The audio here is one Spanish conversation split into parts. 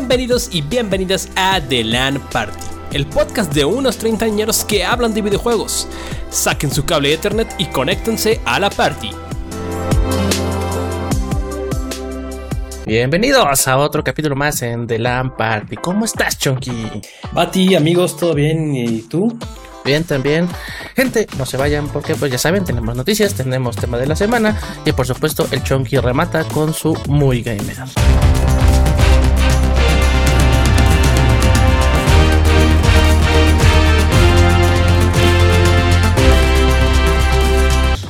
Bienvenidos y bienvenidas a The LAN Party, el podcast de unos treintañeros que hablan de videojuegos. Saquen su cable de Ethernet y conéctense a la party. Bienvenidos a otro capítulo más en The LAN Party. ¿Cómo estás, Chonky? Bati, amigos, ¿todo bien? ¿Y tú? Bien, también. Gente, no se vayan porque pues ya saben, tenemos noticias, tenemos tema de la semana y por supuesto el Chonky remata con su muy gamer.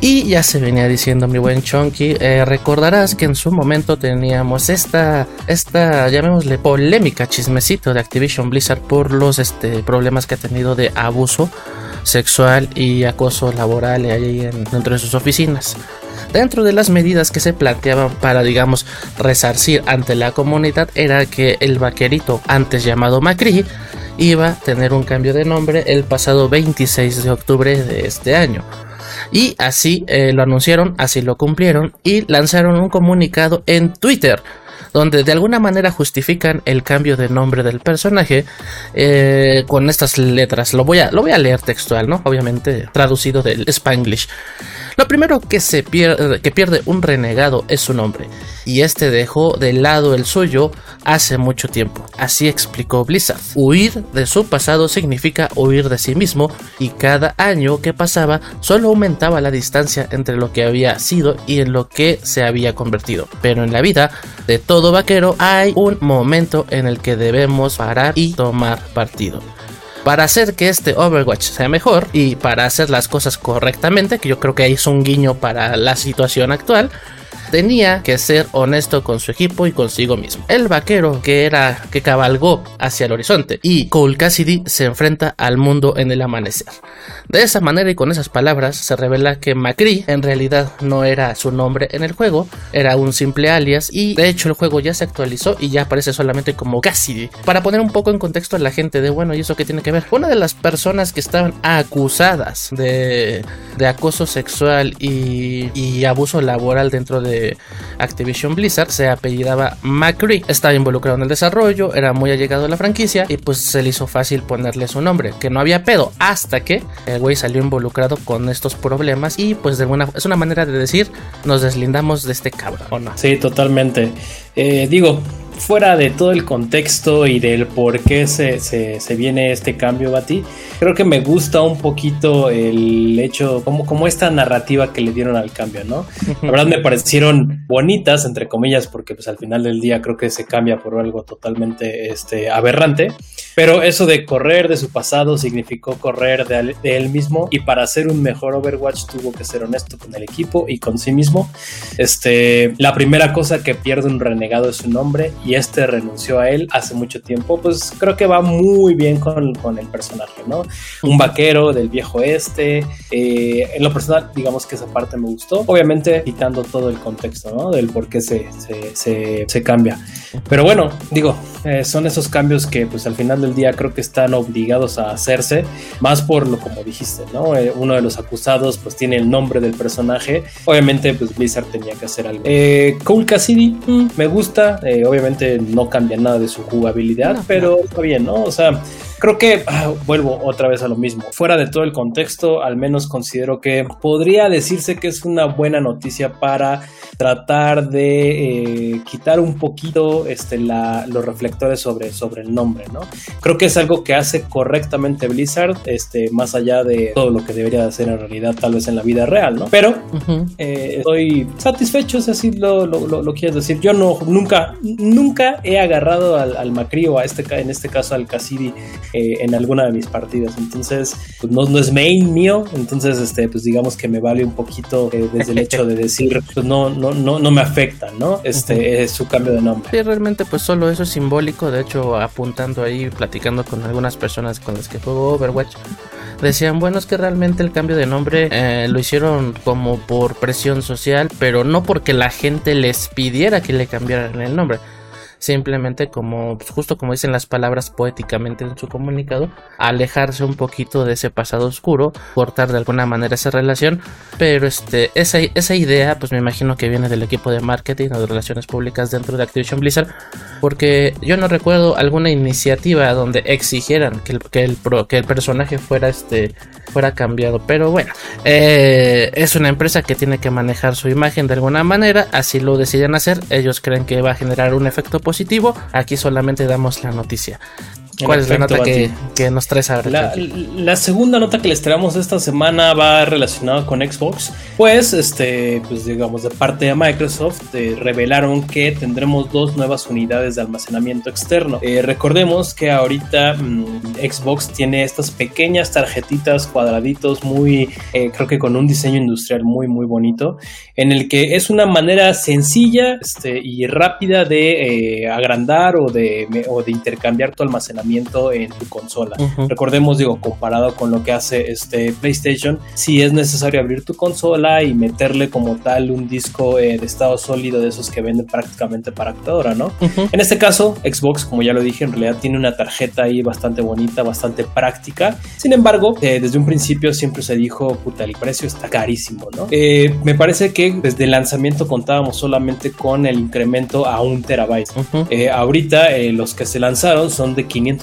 Y ya se venía diciendo mi buen Chonky, eh, recordarás que en su momento teníamos esta, esta, llamémosle polémica chismecito de Activision Blizzard por los este, problemas que ha tenido de abuso sexual y acoso laboral ahí en, dentro de sus oficinas. Dentro de las medidas que se planteaban para, digamos, resarcir ante la comunidad era que el vaquerito, antes llamado Macri, iba a tener un cambio de nombre el pasado 26 de octubre de este año. Y así eh, lo anunciaron, así lo cumplieron y lanzaron un comunicado en Twitter donde de alguna manera justifican el cambio de nombre del personaje eh, con estas letras. Lo voy, a, lo voy a leer textual, ¿no? Obviamente traducido del Spanglish. Lo primero que, se pierde, que pierde un renegado es su nombre, y este dejó de lado el suyo hace mucho tiempo. Así explicó Blizzard. Huir de su pasado significa huir de sí mismo, y cada año que pasaba solo aumentaba la distancia entre lo que había sido y en lo que se había convertido. Pero en la vida de todo vaquero hay un momento en el que debemos parar y tomar partido para hacer que este Overwatch sea mejor y para hacer las cosas correctamente, que yo creo que ahí es un guiño para la situación actual, tenía que ser honesto con su equipo y consigo mismo. El vaquero que era que cabalgó hacia el horizonte y Cole Cassidy se enfrenta al mundo en el amanecer. De esa manera y con esas palabras se revela que Macri en realidad no era su nombre en el juego, era un simple alias y de hecho el juego ya se actualizó y ya aparece solamente como Cassidy. Para poner un poco en contexto a la gente de bueno, ¿y eso qué tiene que ver? Una de las personas que estaban acusadas de, de acoso sexual y, y abuso laboral dentro de Activision Blizzard, se apellidaba McCree, estaba involucrado en el desarrollo, era muy allegado a la franquicia y pues se le hizo fácil ponerle su nombre, que no había pedo, hasta que el güey salió involucrado con estos problemas y pues de alguna es una manera de decir nos deslindamos de este cabrón, ¿o no? Sí, totalmente. Eh, digo, fuera de todo el contexto y del por qué se, se, viene este cambio, Bati, creo que me gusta un poquito el hecho, como, como esta narrativa que le dieron al cambio, ¿no? La verdad me parecieron bonitas, entre comillas, porque pues al final del día creo que se cambia por algo totalmente este, aberrante. Pero eso de correr de su pasado significó correr de, él mismo y para hacer un mejor Overwatch tuvo que ser honesto con el equipo y con sí mismo. Este, la primera cosa que pierde un renegado es su nombre y este renunció a él hace mucho tiempo, pues creo que va muy bien con, con el personaje, ¿no? Un vaquero del viejo este. Eh, en lo personal, digamos que esa parte me gustó. Obviamente quitando todo el contexto, ¿no? Del por qué se, se, se, cambia. Pero bueno, digo, eh, son esos cambios que pues al final del día creo que están obligados a hacerse, más por lo como dijiste, ¿no? Eh, uno de los acusados pues tiene el nombre del personaje, obviamente pues Blizzard tenía que hacer algo. Eh, Cole Cassidy, mm, me gusta, eh, no cambia nada de su jugabilidad, pero está bien, ¿no? O sea, creo que ah, vuelvo otra vez a lo mismo. Fuera de todo el contexto, al menos considero que podría decirse que es una buena noticia para tratar de eh, quitar un poquito este, la, los reflectores sobre, sobre el nombre, ¿no? Creo que es algo que hace correctamente Blizzard, este, más allá de todo lo que debería de hacer en realidad, tal vez en la vida real, ¿no? Pero eh, estoy satisfecho, si así lo, lo, lo, quieres decir. Yo no, nunca, nunca he agarrado al, al Macri o a este, en este caso al Cassidy eh, en alguna de mis partidas, entonces pues, no, no, es main mío, entonces este, pues digamos que me vale un poquito desde el hecho de decir, pues no, no no, no, me afecta, ¿no? Este es su cambio de nombre. Sí, realmente pues solo eso es simbólico, de hecho apuntando ahí, platicando con algunas personas con las que juego Overwatch, decían, bueno, es que realmente el cambio de nombre eh, lo hicieron como por presión social, pero no porque la gente les pidiera que le cambiaran el nombre simplemente como pues, justo como dicen las palabras poéticamente en su comunicado, alejarse un poquito de ese pasado oscuro, cortar de alguna manera esa relación, pero este esa, esa idea pues me imagino que viene del equipo de marketing o de relaciones públicas dentro de Activision Blizzard porque yo no recuerdo alguna iniciativa donde exigieran que el, que el, que el personaje fuera este fuera cambiado. Pero bueno, eh, es una empresa que tiene que manejar su imagen de alguna manera, así lo deciden hacer. Ellos creen que va a generar un efecto positivo. Aquí solamente damos la noticia. ¿Cuál es la nota que, nos traes ahora? La, la, segunda nota que les traemos esta semana va relacionada con Xbox. Pues, este, pues digamos, de parte de Microsoft, eh, revelaron que tendremos dos nuevas unidades de almacenamiento externo. Eh, recordemos que ahorita mm, Xbox tiene estas pequeñas tarjetitas cuadraditos, muy, eh, creo que con un diseño industrial muy, muy bonito, en el que es una manera sencilla este, y rápida de agrandar o de, o de intercambiar tu almacenamiento en tu consola. Recordemos, digo, comparado con lo que hace este PlayStation, si es necesario abrir tu consola y meterle como tal un disco eh, de estado sólido de esos que venden prácticamente para computadora, ¿no? En este caso, Xbox, como ya lo dije, en realidad tiene una tarjeta ahí bastante bonita, bastante práctica. Sin embargo, eh, desde un principio siempre se dijo, puta, el precio está carísimo, ¿no? Eh, me parece que desde el lanzamiento contábamos solamente con el incremento a un terabyte. ahorita los que se lanzaron son de 500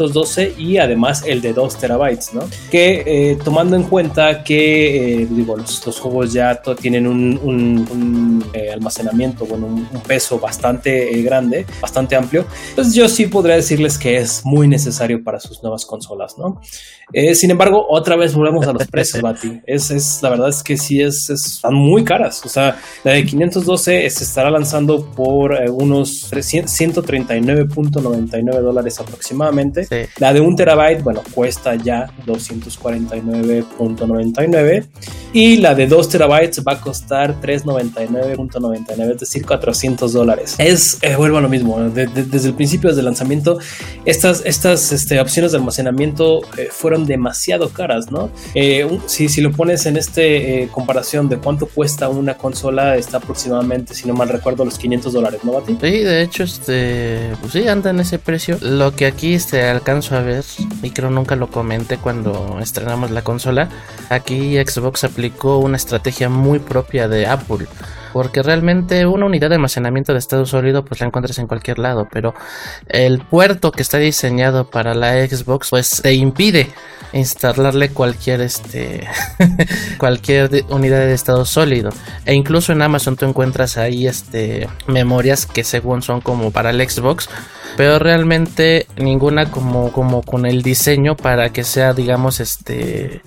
y además el de 2 terabytes, ¿no? Que eh, tomando en cuenta que eh, digo, los, juegos ya tienen un, eh, almacenamiento, bueno, un, peso bastante grande, bastante amplio, pues yo sí podría decirles que es muy necesario para sus nuevas consolas, ¿no? sin embargo, otra vez volvemos a los precios, Bati. Es, es, la verdad es que sí es, están muy caras. O sea, la de 512 se estará lanzando por unos 139.99 dólares aproximadamente la de un terabyte, bueno, cuesta ya 249.99 y la de 2 terabytes va a costar 399.99, es decir, 400 dólares. Es, eh, vuelvo a lo mismo, desde el principio, desde el lanzamiento, estas, estas este, opciones de almacenamiento eh, fueron demasiado caras, ¿no? Eh, si, si lo pones en este comparación de cuánto cuesta una consola, está aproximadamente, si no mal recuerdo, los 500 dólares, ¿no, Bati? Sí, de hecho, este, pues sí, anda en ese precio. Lo que aquí este, alcanzo a ver, y creo nunca lo comenté cuando estrenamos la consola, aquí Xbox aplicó una estrategia muy propia de Apple porque realmente una unidad de almacenamiento de estado sólido pues la encuentras en cualquier lado, pero el puerto que está diseñado para la Xbox pues te impide instalarle cualquier este cualquier unidad de estado sólido. E incluso en Amazon tú encuentras ahí este memorias que según son como para el Xbox pero realmente ninguna como como con el diseño para que sea digamos este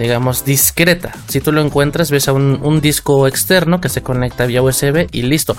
digamos, discreta. Si tú lo encuentras, ves a un, disco externo que se conecta vía USB y listo.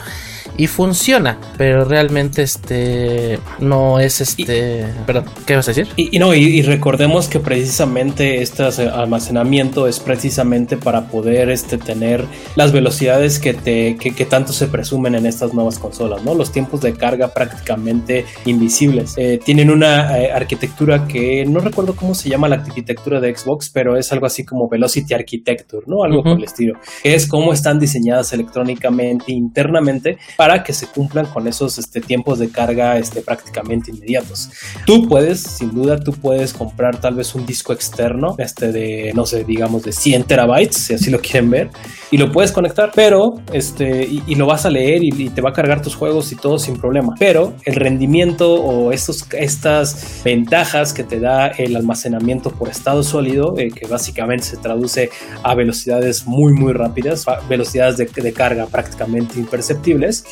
Y funciona, pero realmente este no es este. perdón, ¿qué vas a decir? Y, no, y, recordemos que precisamente este almacenamiento es precisamente para poder este, tener las velocidades que, te, que, tanto se presumen en estas nuevas consolas, ¿no? Los tiempos de carga prácticamente invisibles. Eh, tienen una eh, arquitectura que no recuerdo cómo se llama la arquitectura de Xbox, pero es algo así como Velocity Architecture, ¿no? Algo por el estilo. Es cómo están diseñadas electrónicamente internamente para que se cumplan con esos este, tiempos de carga este, prácticamente inmediatos. Tú puedes, sin duda, tú puedes comprar tal vez un disco externo, este de, no sé, digamos de 100 terabytes, si así lo quieren ver, y lo puedes conectar, pero, este, y, lo vas a leer y, te va a cargar tus juegos y todo sin problema. Pero el rendimiento o estos, estas ventajas que te da el almacenamiento por estado sólido, eh, que básicamente se traduce a velocidades muy muy rápidas, velocidades de, carga prácticamente imperceptibles,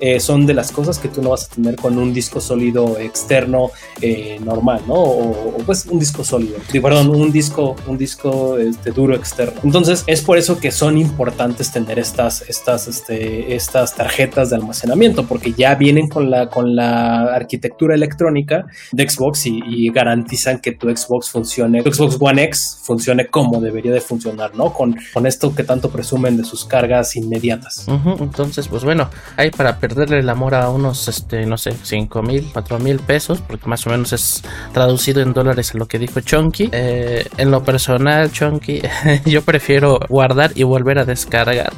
eh, son de las cosas que tú no vas a tener con un disco sólido externo eh, normal, ¿no? O, pues un disco sólido, perdón, un disco, un disco este, duro externo. Entonces es por eso que son importantes tener estas, estas, este, estas tarjetas de almacenamiento, porque ya vienen con la, con la arquitectura electrónica de Xbox y, y garantizan que tu Xbox funcione, tu Xbox One X funcione como debería de funcionar, ¿no? Con, con esto que tanto presumen de sus cargas inmediatas. Entonces, pues bueno, hay para perderle el amor a unos, este, no sé, 5 mil, 4 mil pesos, porque más o menos es traducido en dólares a lo que dijo Chunky. Eh, en lo personal, Chunky, yo prefiero guardar y volver a descargar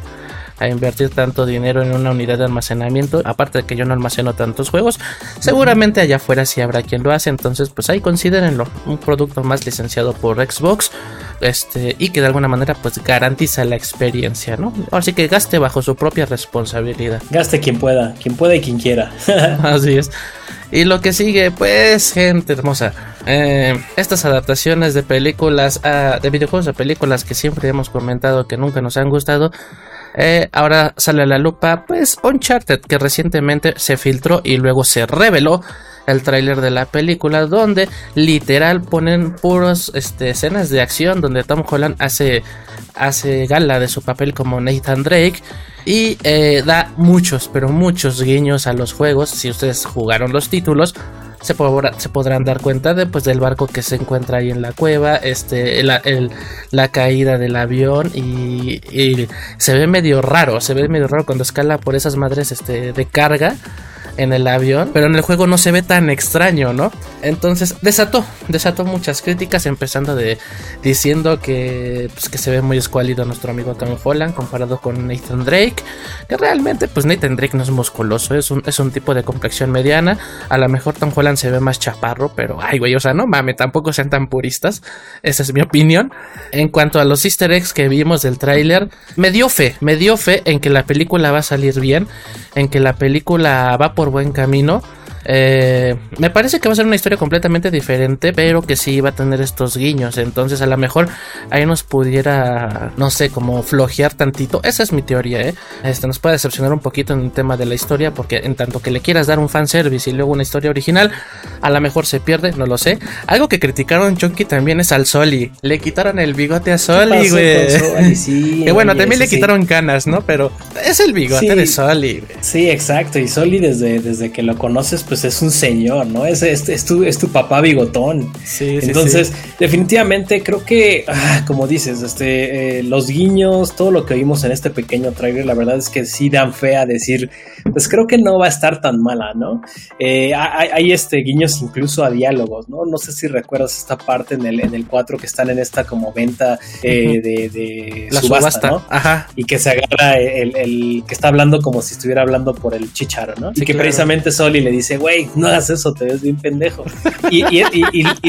a invertir tanto dinero en una unidad de almacenamiento. Aparte de que yo no almaceno tantos juegos, seguramente allá afuera sí habrá quien lo hace. Entonces, pues ahí considérenlo un producto más licenciado por Xbox este, y que de alguna manera pues garantiza la experiencia, ¿no? Así que gaste bajo su propia responsabilidad. Gaste quien pueda, quien pueda y quien quiera. Así es. Y lo que sigue, pues, gente hermosa. Eh, estas adaptaciones de películas, ah, de videojuegos a películas que siempre hemos comentado que nunca nos han gustado. Eh, ahora sale a la lupa, pues, Uncharted, que recientemente se filtró y luego se reveló el tráiler de la película donde literal ponen puros este, escenas de acción donde Tom Holland hace, hace gala de su papel como Nathan Drake y eh, da muchos, pero muchos guiños a los juegos. Si ustedes jugaron los títulos, se, se podrán dar cuenta de, pues, del barco que se encuentra ahí en la cueva, este, la caída del avión y, y, se ve medio raro, se ve medio raro cuando escala por esas madres este, de carga en el avión, pero en el juego no se ve tan extraño, ¿no? Entonces desató, desató muchas críticas, empezando de diciendo que, pues, que se ve muy escuálido nuestro amigo Tom Holland comparado con Nathan Drake, que realmente pues Nathan Drake no es musculoso, es un, es un tipo de complexión mediana, a lo mejor Tom Holland se ve más chaparro, pero ay güey, o sea, no mames, tampoco sean tan puristas, esa es mi opinión. En cuanto a los easter eggs que vimos del tráiler, me dio fe, me dio fe en que la película va a salir bien, en que la película va por buen camino. Eh, me parece que va a ser una historia completamente diferente, pero que sí va a tener estos guiños. Entonces, a lo mejor ahí nos pudiera, no sé, como flojear tantito. Esa es mi teoría, ¿eh? Este, nos puede decepcionar un poquito en el tema de la historia, porque en tanto que le quieras dar un fanservice y luego una historia original, a lo mejor se pierde, no lo sé. Algo que criticaron Chunky también es al Soli. Le quitaron el bigote a Soli, güey. Sí, que bueno, también le quitaron canas, ¿no? Pero es el bigote de Soli. Sí, exacto. Y Soli, desde, desde que lo conoces, pues pues es un señor, ¿no? Es, es, tu, es tu papá bigotón. Sí, Entonces, definitivamente creo que, ah, como dices, este, eh, los guiños, todo lo que vimos en este pequeño trailer, la verdad es que sí dan fe a decir, pues creo que no va a estar tan mala, ¿no? Eh, hay, este guiños incluso a diálogos, ¿no? No sé si recuerdas esta parte en el, en el 4 que están en esta como venta eh, de, la subasta, ¿no? Ajá. Y que se agarra el, que está hablando como si estuviera hablando por el chicharo, ¿no? y que precisamente Soli le dice, güey, no hagas eso, te ves bien pendejo. Y,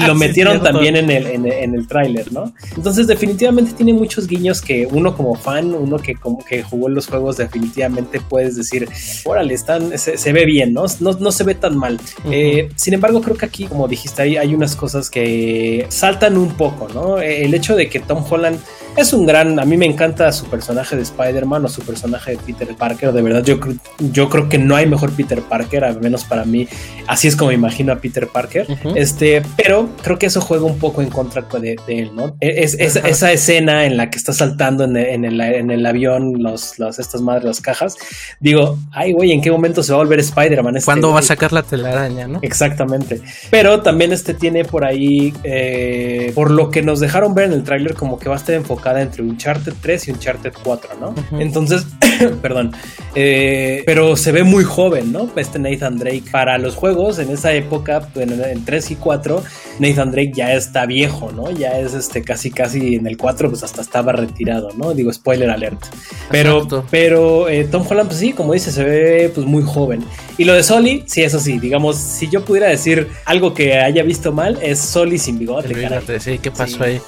lo metieron también en el, en, el tráiler, ¿no? Entonces definitivamente tiene muchos guiños que uno como fan, uno que como que jugó en los juegos, definitivamente puedes decir, órale, están, se, ve bien, ¿no? ¿no? se ve tan mal. Eh, sin embargo, creo que aquí, como dijiste, ahí hay unas cosas que saltan un poco, ¿no? El hecho de que Tom Holland es un gran, a mí me encanta su personaje de Spider-Man o su personaje de Peter Parker, de verdad yo, yo creo que no hay mejor Peter Parker, al menos para mí, así es como imagino a Peter Parker, este, pero creo que eso juega un poco en contra de, él, ¿no? E, es, esa escena en la que está saltando en el, en el, avión los, estas madres, las cajas, digo, ay güey, ¿en qué momento se va a volver Spider-Man? Este ¿Cuándo va a sacar la telaraña, no? Exactamente, pero también este tiene por ahí, eh, por lo que nos dejaron ver en el tráiler, como que va a estar enfocado entre un Uncharted 3 y un Uncharted 4, ¿no? Entonces, perdón, eh, pero se ve muy joven, ¿no? Este Nathan Drake para los juegos en esa época, en, 3 y 4, Nathan Drake ya está viejo, ¿no? Ya es este casi casi en el 4 pues hasta estaba retirado, ¿no? Digo, spoiler alert. Pero, pero eh, Tom Holland, pues sí, como dice, se ve pues muy joven. Y lo de Soli, sí, eso sí, digamos, si yo pudiera decir algo que haya visto mal, es Soli sin bigote. sí, ¿qué pasó ahí?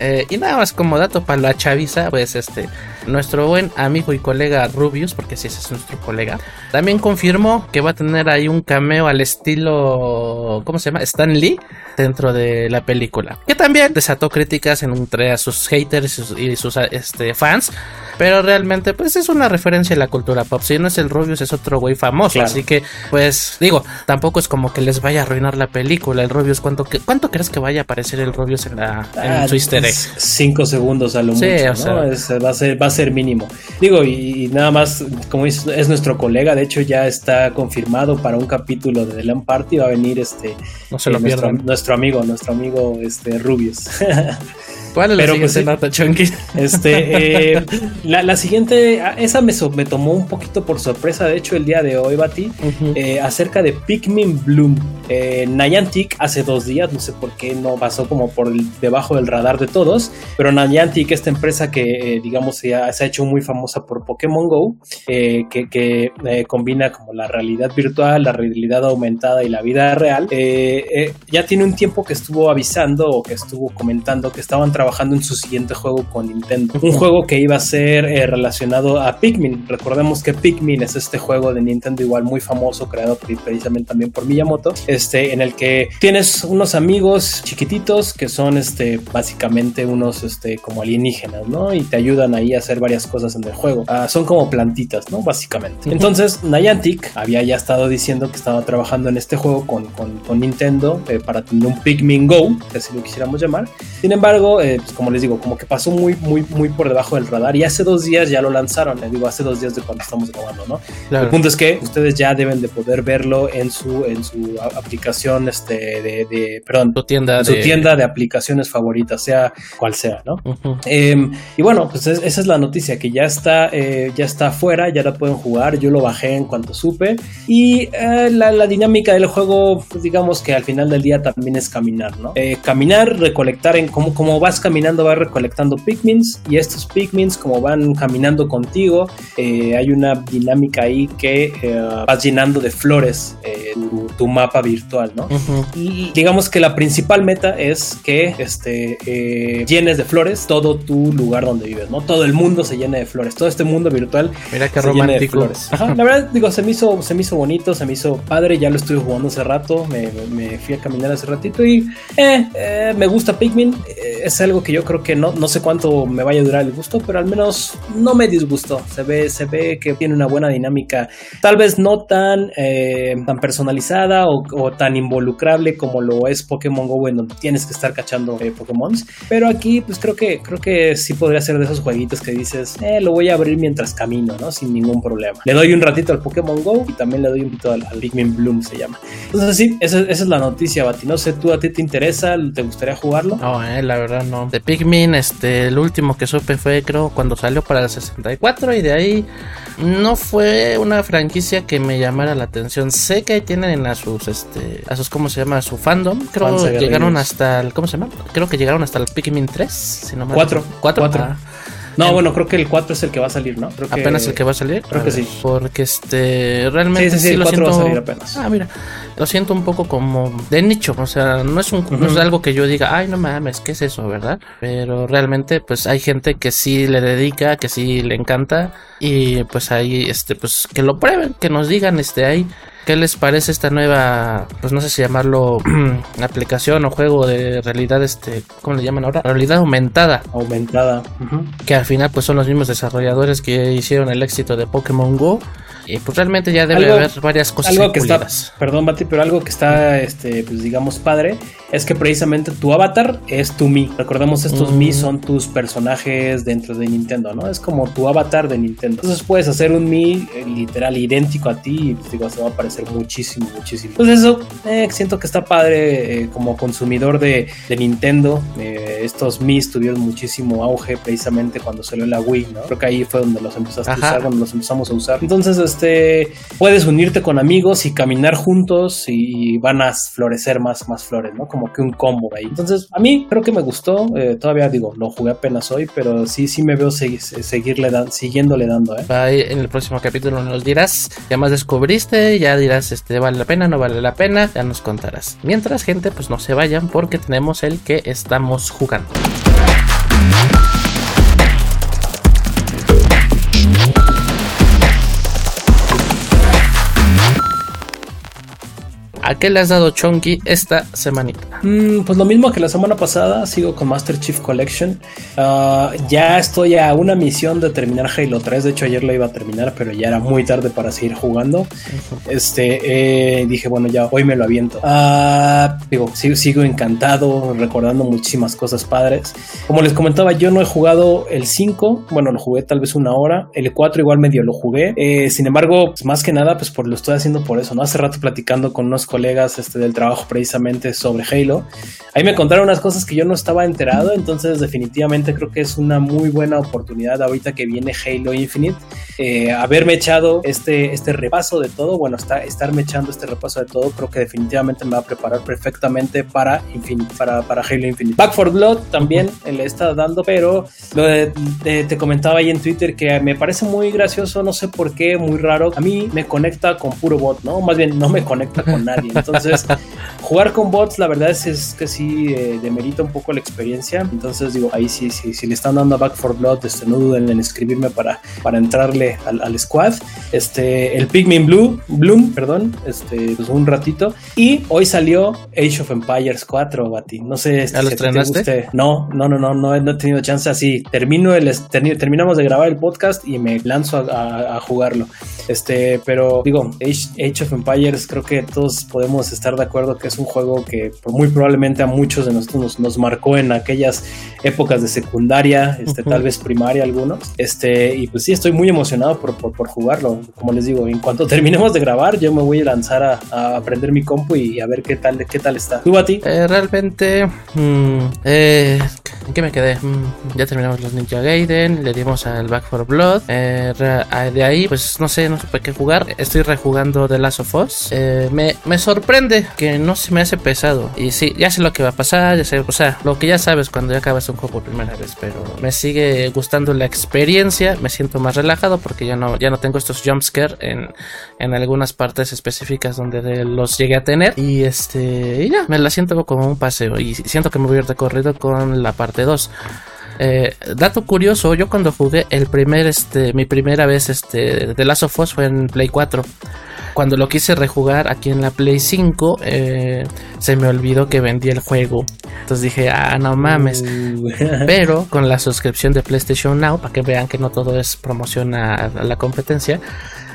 Eh, y nada más como dato para la chaviza, pues este, nuestro buen amigo y colega Rubius, porque si ese es nuestro colega, también confirmó que va a tener ahí un cameo al estilo, ¿cómo se llama? Stan Lee dentro de la película. Que también desató críticas entre a sus haters y sus este, fans, pero realmente pues es una referencia a la cultura pop. Si no es el Rubius es otro güey famoso, así que pues digo, tampoco es como que les vaya a arruinar la película. El Rubius, ¿cuánto, cuánto crees que vaya a aparecer el Rubius en, la, en ah, su easter Cinco segundos a lo mucho, va, a ser, va a ser mínimo. Digo, y, nada más, como es, es, nuestro colega, de hecho ya está confirmado para un capítulo de The Lamp Party, va a venir este no se lo eh, nuestro, amigo, nuestro amigo este Rubius. ¿Cuál es la pues, siguiente Chunky? Este, eh, la, siguiente, ah, esa me, me, tomó un poquito por sorpresa, de hecho, el día de hoy, Bati, eh, acerca de Pikmin Bloom. eh, Niantic hace dos días, no sé por qué no pasó como por debajo del radar de todos, pero Niantic, esta empresa que digamos se ha, se ha, hecho muy famosa por Pokémon Go, que, que combina como la realidad virtual, la realidad aumentada y la vida real, ya tiene un tiempo que estuvo avisando o que estuvo comentando que estaban trabajando en su siguiente juego con Nintendo. Un juego que iba a ser relacionado a Pikmin. Recordemos que Pikmin es este juego de Nintendo igual muy famoso, creado precisamente también por Miyamoto, este, en el que tienes unos amigos chiquititos que son este, básicamente unos este, como alienígenas, ¿no? Y te ayudan ahí a hacer varias cosas en el juego. Ah, son como plantitas, ¿no? Básicamente. Entonces, Niantic había ya estado diciendo que estaba trabajando en este juego con, con, Nintendo eh, para tener un Pikmin Go, que así lo quisiéramos llamar. Sin embargo, eh, pues como les digo, como que pasó muy, muy, muy por debajo del radar y hace dos días ya lo lanzaron, les digo, hace dos días de cuando estamos grabando, ¿no? El punto es que ustedes ya deben de poder verlo en su, en su aplicación, este, de, perdón, su tienda, su de... tienda de aplicaciones favoritas, sea cual sea, ¿no? Em, y bueno, pues esa es la noticia, que ya está, eh, ya está afuera, ya la pueden jugar, yo lo bajé en cuanto supe, y eh, la, la, dinámica del juego, pues digamos que al final del día también es caminar, ¿no? Eh, caminar, recolectar, en como, como vas caminando, vas recolectando Pikmins, y estos Pikmins, como van caminando contigo, hay una dinámica ahí que vas llenando de flores tu, mapa virtual, ¿no? Y digamos que la principal meta es que este, eh, llenes de flores todo tu lugar donde vives, ¿no? Todo el mundo se llene de flores, todo este mundo virtual Mira qué romántico. flores. la verdad, digo, se me, hizo, se me hizo bonito, se me hizo padre, ya lo estuve jugando hace rato, me, me fui a caminar hace ratito y eh, eh, me gusta Pikmin, es algo que yo creo que no, no sé cuánto me vaya a durar el gusto, pero al menos no me disgustó, se ve, se ve que tiene una buena dinámica, tal vez no tan, tan personalizada o, tan involucrable como lo es Pokémon Go, en donde tienes que estar cachando eh, Pokémon. Pero aquí, pues creo que, creo que sí podría ser de esos jueguitos que dices, eh, lo voy a abrir mientras camino, ¿no? Sin ningún problema. Le doy un ratito al Pokémon Go y también le doy un poquito al, Pikmin Bloom, se llama. Entonces, sí, esa, es la noticia, Bati. No sé, ¿tú a ti te interesa? ¿Te gustaría jugarlo? No, eh, la verdad no. De Pikmin, este, el último que supe fue, creo, cuando salió para el 64 y de ahí no fue una franquicia que me llamara la atención. Sé que tienen a sus, este, a sus, ¿cómo se llama? A su fandom. Creo que llegaron hasta el, ¿cómo se llama? Creo que llegaron hasta el Pikmin 3, si no me 4. 4. No, bueno, creo que el 4 es el que va a salir, ¿no? Creo ¿Apenas el que va a salir? Creo que sí. Porque este, realmente sí, sí, sí, el 4 va a salir apenas. Ah, mira, lo siento un poco como de nicho, o sea, no es, un, no es algo que yo diga, ay, no mames, ¿qué es eso, verdad? Pero realmente, pues hay gente que sí le dedica, que sí le encanta y pues ahí, este, pues que lo prueben, que nos digan, este, ahí ¿Qué les parece esta nueva, pues no sé si llamarlo aplicación o juego de realidad, este, ¿cómo le llaman ahora? Realidad aumentada. Aumentada. Que al final pues son los mismos desarrolladores que hicieron el éxito de Pokémon Go. Y pues realmente ya debe haber varias cosas. Algo que está, perdón, Bati, pero algo que está, este, pues digamos, padre, es que precisamente tu avatar es tu Mi. Recordemos, estos Mi mm. son tus personajes dentro de Nintendo, ¿no? Es como tu avatar de Nintendo. Entonces puedes hacer un Mi eh, literal idéntico a ti y pues digo, se va a parecer muchísimo, muchísimo. Pues eso, eh, siento que está padre eh, como consumidor de, de Nintendo. estos Mi tuvieron muchísimo auge precisamente cuando salió la Wii, ¿no? Creo que ahí fue donde los empezaste a usar, cuando los empezamos a usar. Entonces, este, puedes unirte con amigos y caminar juntos y van a florecer más, más flores, ¿no? Como que un combo ahí. Entonces, a mí creo que me gustó. Eh, todavía digo, lo jugué apenas hoy, pero sí, sí me veo seguirle dando, siguiéndole dando, ¿eh? Ahí en el próximo capítulo nos dirás, ya más descubriste, ya dirás, este, vale la pena, no vale la pena, ya nos contarás. Mientras, gente, pues no se vayan porque tenemos el que estamos jugando. ¿A qué le has dado Chonky esta semanita? Mm, pues lo mismo que la semana pasada, sigo con Master Chief Collection. Ah, ya estoy a una misión de terminar Halo 3. De hecho, ayer lo iba a terminar, pero ya era muy tarde para seguir jugando. Este, eh, dije, bueno, ya hoy me lo aviento. Uh, digo, sigo, sigo encantado, recordando muchísimas cosas padres. Como les comentaba, yo no he jugado el 5. Bueno, lo jugué tal vez una hora. El 4 igual medio lo jugué. Eh, sin embargo, pues, más que nada, pues por lo estoy haciendo por eso, ¿no? Hace rato platicando con unos colegas este, del trabajo precisamente sobre Halo. Ahí me contaron unas cosas que yo no estaba enterado, entonces definitivamente creo que es una muy buena oportunidad ahorita que viene Halo Infinite, eh, haberme echado este, este repaso de todo, bueno, está, estarme echando este repaso de todo, creo que definitivamente me va a preparar perfectamente para, Infinite, para, para Halo Infinite. Back for Blood también le está dando, pero lo te comentaba ahí en Twitter que me parece muy gracioso, no sé por qué, muy raro. A mí me conecta con puro bot, ¿no? Más bien no me conecta con nadie. Entonces, jugar con bots, la verdad es, es que sí eh, demerita un poco la experiencia. Entonces, digo, ahí sí, sí, si le están dando a Back for Blood, este, no duden en escribirme para, para entrarle al, squad. Este, el Pikmin Blue, Bloom, perdón, este, pues un ratito. Y hoy salió Age of Empires 4, Bati. No sé si te No, no, no, no, no, he tenido chance así. Termino el, terminamos de grabar el podcast y me lanzo a, jugarlo. Este, pero digo, Age, of Empires, creo que todos podemos estar de acuerdo que es un juego que muy probablemente a muchos de nosotros nos, marcó en aquellas épocas de secundaria, este, tal vez primaria algunos. Este, y pues sí, estoy muy emocionado por, por, jugarlo. Como les digo, en cuanto terminemos de grabar, yo me voy a lanzar a, aprender mi compu y, a ver qué tal, qué tal está. ¿Tú a ti? Eh, realmente, mm, eh, ¿en qué me quedé? Mm, ya terminamos los Ninja Gaiden, le dimos al Back for Blood. Eh, de ahí, pues no sé, no sé qué jugar. Estoy rejugando The Last of Us. Me, me, sorprende que no se me hace pesado. Y sí, ya sé lo que va a pasar, ya sé, o sea, lo que ya sabes cuando ya acabas un juego por primera vez. Pero me sigue gustando la experiencia, me siento más relajado porque ya no, ya no tengo estos jumpscare en, en algunas partes específicas donde los llegué a tener. Y este, y ya, me la siento como un paseo. Y siento que me voy a ir recorrido con la parte 2. Eh, dato curioso, yo cuando jugué el primer, este, mi primera vez, este, de Last of Us fue en Play 4. Cuando lo quise rejugar aquí en la Play 5, eh, se me olvidó que vendía el juego. Entonces dije, ah, no mames. Uh. Pero con la suscripción de PlayStation Now, para que vean que no todo es promoción a, la competencia,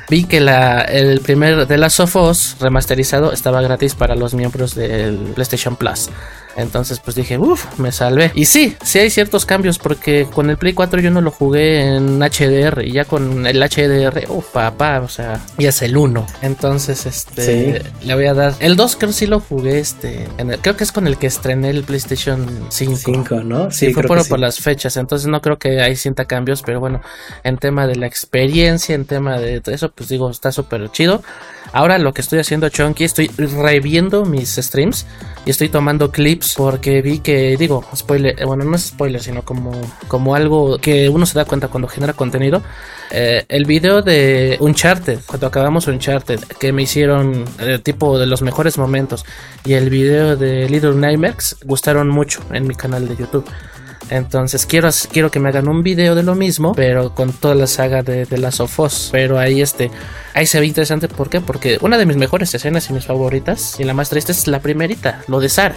vi que la, el primer de Last of Us remasterizado estaba gratis para los miembros del PlayStation Plus. Entonces pues dije, uff, me salvé. Y sí, sí hay ciertos cambios porque con el Play 4 yo no lo jugué en HDR y ya con el HDR, uff, papá, o sea, ya es el 1. Entonces, este, le voy a dar... El 2 creo que sí lo jugué, este, creo que es con el que estrené el PlayStation 5. 5 ¿no? Sí, fue por, por las fechas, entonces no creo que ahí sienta cambios, pero bueno, en tema de la experiencia, en tema de eso, pues digo, está súper chido. Ahora lo que estoy haciendo, Chunky, estoy reviendo mis streams y estoy tomando clips porque vi que, digo, spoiler, eh, bueno, no es spoiler, sino como, como algo que uno se da cuenta cuando genera contenido. Eh, el video de Uncharted, cuando acabamos Uncharted, que me hicieron eh, tipo de los mejores momentos, y el video de Little Nightmares gustaron mucho en mi canal de YouTube. Entonces quiero, quiero que me hagan un video de lo mismo, pero con toda la saga de, de Last of Us. Pero ahí este, ahí se ve interesante. ¿Por qué? Porque una de mis mejores escenas y mis favoritas, y la más triste es la primerita, lo de Sara.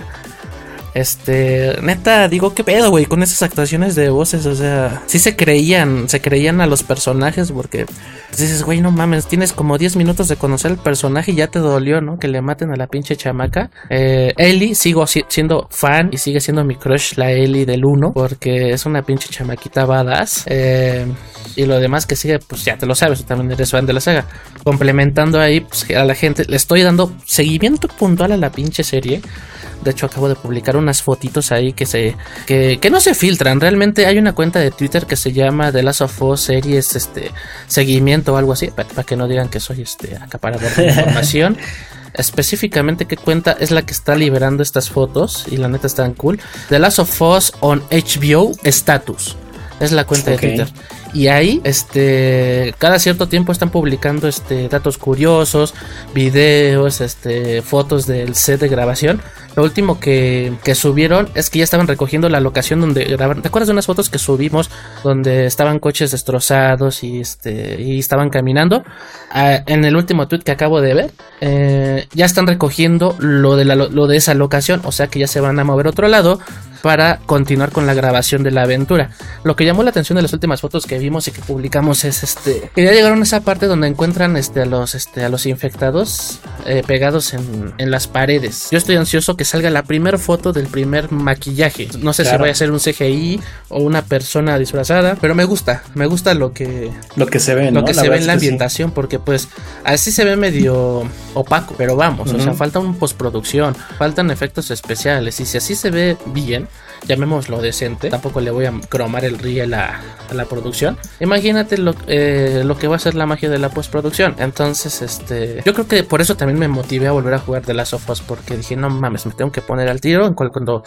Este, neta, digo, qué pedo, güey, con esas actuaciones de voces, o sea, sí se creían, se creían a los personajes porque dices, güey, no mames, tienes como 10 minutos de conocer el personaje y ya te dolió, ¿no? Que le maten a la pinche chamaca. Eh, Ellie, sigo siendo fan y sigue siendo mi crush, la Ellie del 1, porque es una pinche chamaquita badass. Eh, y lo demás que sigue, pues ya te lo sabes, también eres fan de la saga. Complementando ahí, pues a la gente, le estoy dando seguimiento puntual a la pinche serie. De hecho, acabo de publicar unas fotitos ahí que se. que, no se filtran. Realmente hay una cuenta de Twitter que se llama The Last of Us Series este, Seguimiento o algo así. Para, que no digan que soy este acaparador de información. específicamente qué cuenta es la que está liberando estas fotos y la neta están cool. The Last of Us on HBO Status. Es la cuenta de Twitter. Y ahí, este, cada cierto tiempo están publicando este, datos curiosos, videos, este, fotos del set de grabación. Lo último que, que subieron es que ya estaban recogiendo la locación donde grabaron. ¿Te acuerdas de unas fotos que subimos donde estaban coches destrozados y, este, y estaban caminando? Ah, en el último tweet que acabo de ver, eh, ya están recogiendo lo de, la, lo de esa locación, o sea que ya se van a mover a otro lado para continuar con la grabación de la aventura. Lo que llamó la atención de las últimas fotos que vimos y que publicamos es este que ya llegaron a esa parte donde encuentran este a los este a los infectados eh, pegados en, en, las paredes. Yo estoy ansioso que salga la primera foto del primer maquillaje. No sé si vaya a ser un CGI o una persona disfrazada, pero me gusta, me gusta lo que lo que se ve, lo que se ve en la ambientación, porque pues así se ve medio opaco, pero vamos, o sea, falta un postproducción, faltan efectos especiales y si así se ve bien, llamémoslo decente, tampoco le voy a cromar el riel a, la producción. Imagínate lo, eh, lo que va a ser la magia de la postproducción. Entonces, este, yo creo que por eso también me motivé a volver a jugar de Last of Us porque dije, no mames, me tengo que poner al tiro en cual cuando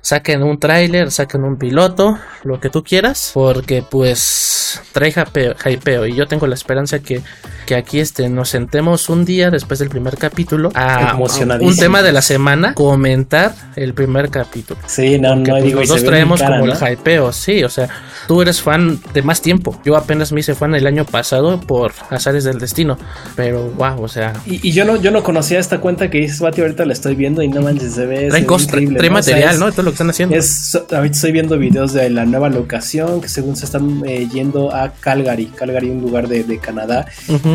saquen un tráiler, saquen un piloto, lo que tú quieras, porque pues trae hypeo, y yo tengo la esperanza que, que aquí este, nos sentemos un día después del primer capítulo a, un tema de la semana, comentar el primer capítulo. Sí, no, no, pues, los dos traemos como el hypeo, sí, o sea, tú eres fan de más tiempo, yo apenas me hice fan el año pasado por azares del destino, pero wow, o sea... Y, yo no yo no conocía esta cuenta que dices, Bati, ahorita la estoy viendo y no manches, se ve... Trae, increíble, trae material, ¿no? Todo lo que están haciendo. Es, ahorita estoy viendo videos de la nueva locación que según se están eh, yendo a Calgary, Calgary, un lugar de, Canadá.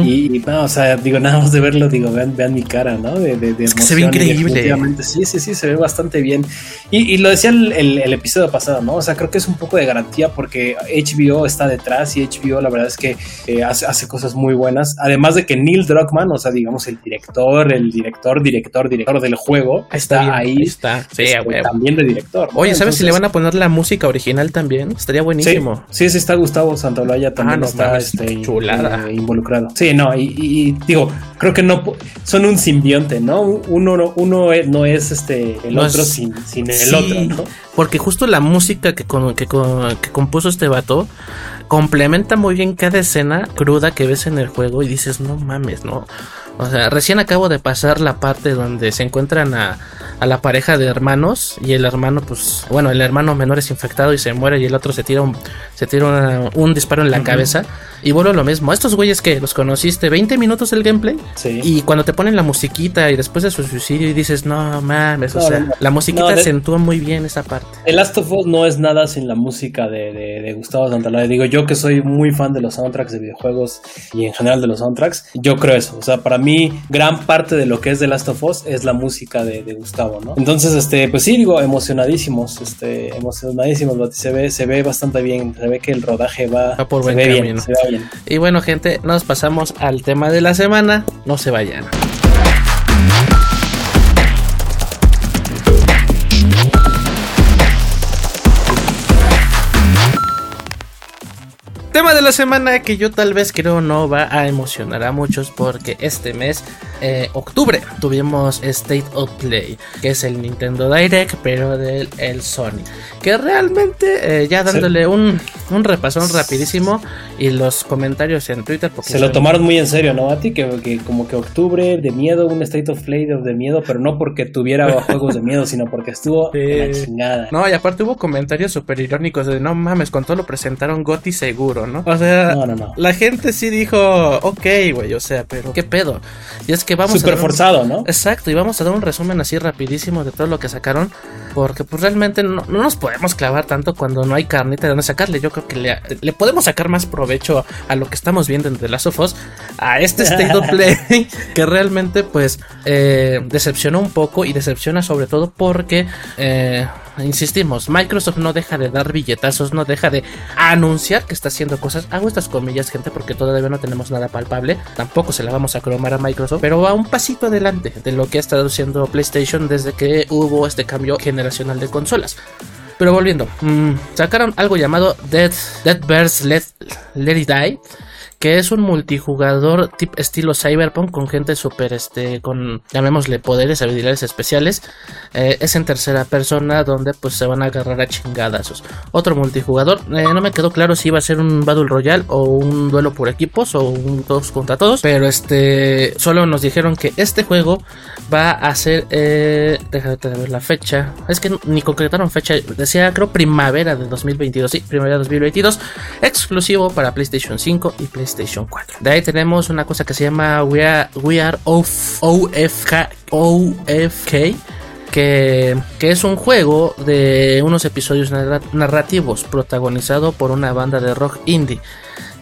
y, no, o sea, digo, nada más de verlo, digo, vean, vean mi cara, ¿no? De, de, se ve increíble. Sí, sí, sí, se ve bastante bien. Y, lo decía el, episodio pasado, ¿no? O sea, creo que es un poco de garantía porque HBO está detrás y HBO la verdad es que eh, hace, cosas muy buenas. Además de que Neil Druckmann, o sea, digamos, el director, el director, director, director del juego, está, ahí. Está, sí, este, también de director. Oye, ¿sabes si le van a poner la música original también? Estaría buenísimo. Sí, sí, está Gustavo Santolaya también ah, está este, chulada. Eh, involucrado. Sí, no, y, digo, creo que no son un simbionte, ¿no? Uno, uno no es este el otro sin, sin, el otro, ¿no? Porque justo la música que, que, que compuso este vato complementa muy bien cada escena cruda que ves en el juego y dices, no mames, ¿no? O sea, recién acabo de pasar la parte donde se encuentran a, a la pareja de hermanos y el hermano, pues, bueno, el hermano menor es infectado y se muere y el otro se tira un, se tira un disparo en la cabeza. Y vuelvo lo mismo. Estos güeyes que los conociste 20 minutos el gameplay y cuando te ponen la musiquita y después de su suicidio y dices, no mames, o sea, la musiquita acentúa muy bien esa parte. El Last of Us no es nada sin la música de, de, Gustavo Santaolalla. Digo, yo que soy muy fan de los soundtracks de videojuegos y en general de los soundtracks, yo creo eso. O sea, para mí, gran parte de lo que es The Last of Us es la música de, de Gustavo, ¿no? Entonces, este, pues sí, digo, emocionadísimos, este, emocionadísimos, se ve, se ve bastante bien, se ve que el rodaje va, por buen camino. Y bueno, gente, nos pasamos al tema de la semana. No se vayan. Tema de la semana que yo tal vez creo no va a emocionar a muchos porque este mes, eh, octubre, tuvimos State of Play, que es el Nintendo Direct, pero del el Sony. Que realmente, eh, ya dándole un, un repasón rapidísimo y los comentarios en Twitter. Porque Se lo tomaron muy en serio, ¿no, Mati? Que, que como que octubre de miedo, un State of Play de miedo, pero no porque tuviera juegos de miedo, sino porque estuvo la chingada. No, y aparte hubo comentarios súper irónicos de no mames, con todo lo presentaron Gotti seguro. O sea, la gente sí dijo, ok, güey, o sea, pero ¿qué pedo? Y es que vamos Súper forzado, ¿no? Exacto, y vamos a dar un resumen así rapidísimo de todo lo que sacaron, porque pues realmente no, nos podemos clavar tanto cuando no hay carnita de dónde sacarle. Yo creo que le, podemos sacar más provecho a lo que estamos viendo entre las of a este State of Play, que realmente pues eh, decepcionó un poco y decepciona sobre todo porque... Eh, insistimos, Microsoft no deja de dar billetazos, no deja de anunciar que está haciendo cosas. Hago estas comillas, gente, porque todavía no tenemos nada palpable. Tampoco se la vamos a cromar a Microsoft, pero va un pasito adelante de lo que ha estado haciendo PlayStation desde que hubo este cambio generacional de consolas. Pero volviendo, mm, sacaron algo llamado Dead, Dead Bears Let, Let It Die que es un multijugador tipo estilo Cyberpunk con gente súper, este, con, llamémosle poderes, habilidades especiales. Eh, es en tercera persona donde pues se van a agarrar a chingadazos. Otro multijugador, eh, no me quedó claro si iba a ser un Battle Royale o un duelo por equipos o un todos contra todos, pero este, solo nos dijeron que este juego va a ser, eh, déjame ver la fecha, es que ni concretaron fecha, decía creo primavera de 2022, sí, primavera de 2022, exclusivo para PlayStation 5 y PlayStation PlayStation 4. De ahí tenemos una cosa que se llama We Are, We Are of OFK, OFK que, que es un juego de unos episodios narrativos protagonizado por una banda de rock indie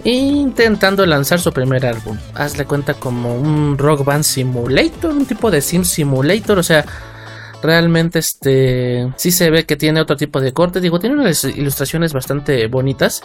intentando lanzar su primer álbum. Hazle cuenta como un rock band simulator, un tipo de sim simulator, o sea, realmente este sí se ve que tiene otro tipo de corte, digo, tiene unas ilustraciones bastante bonitas.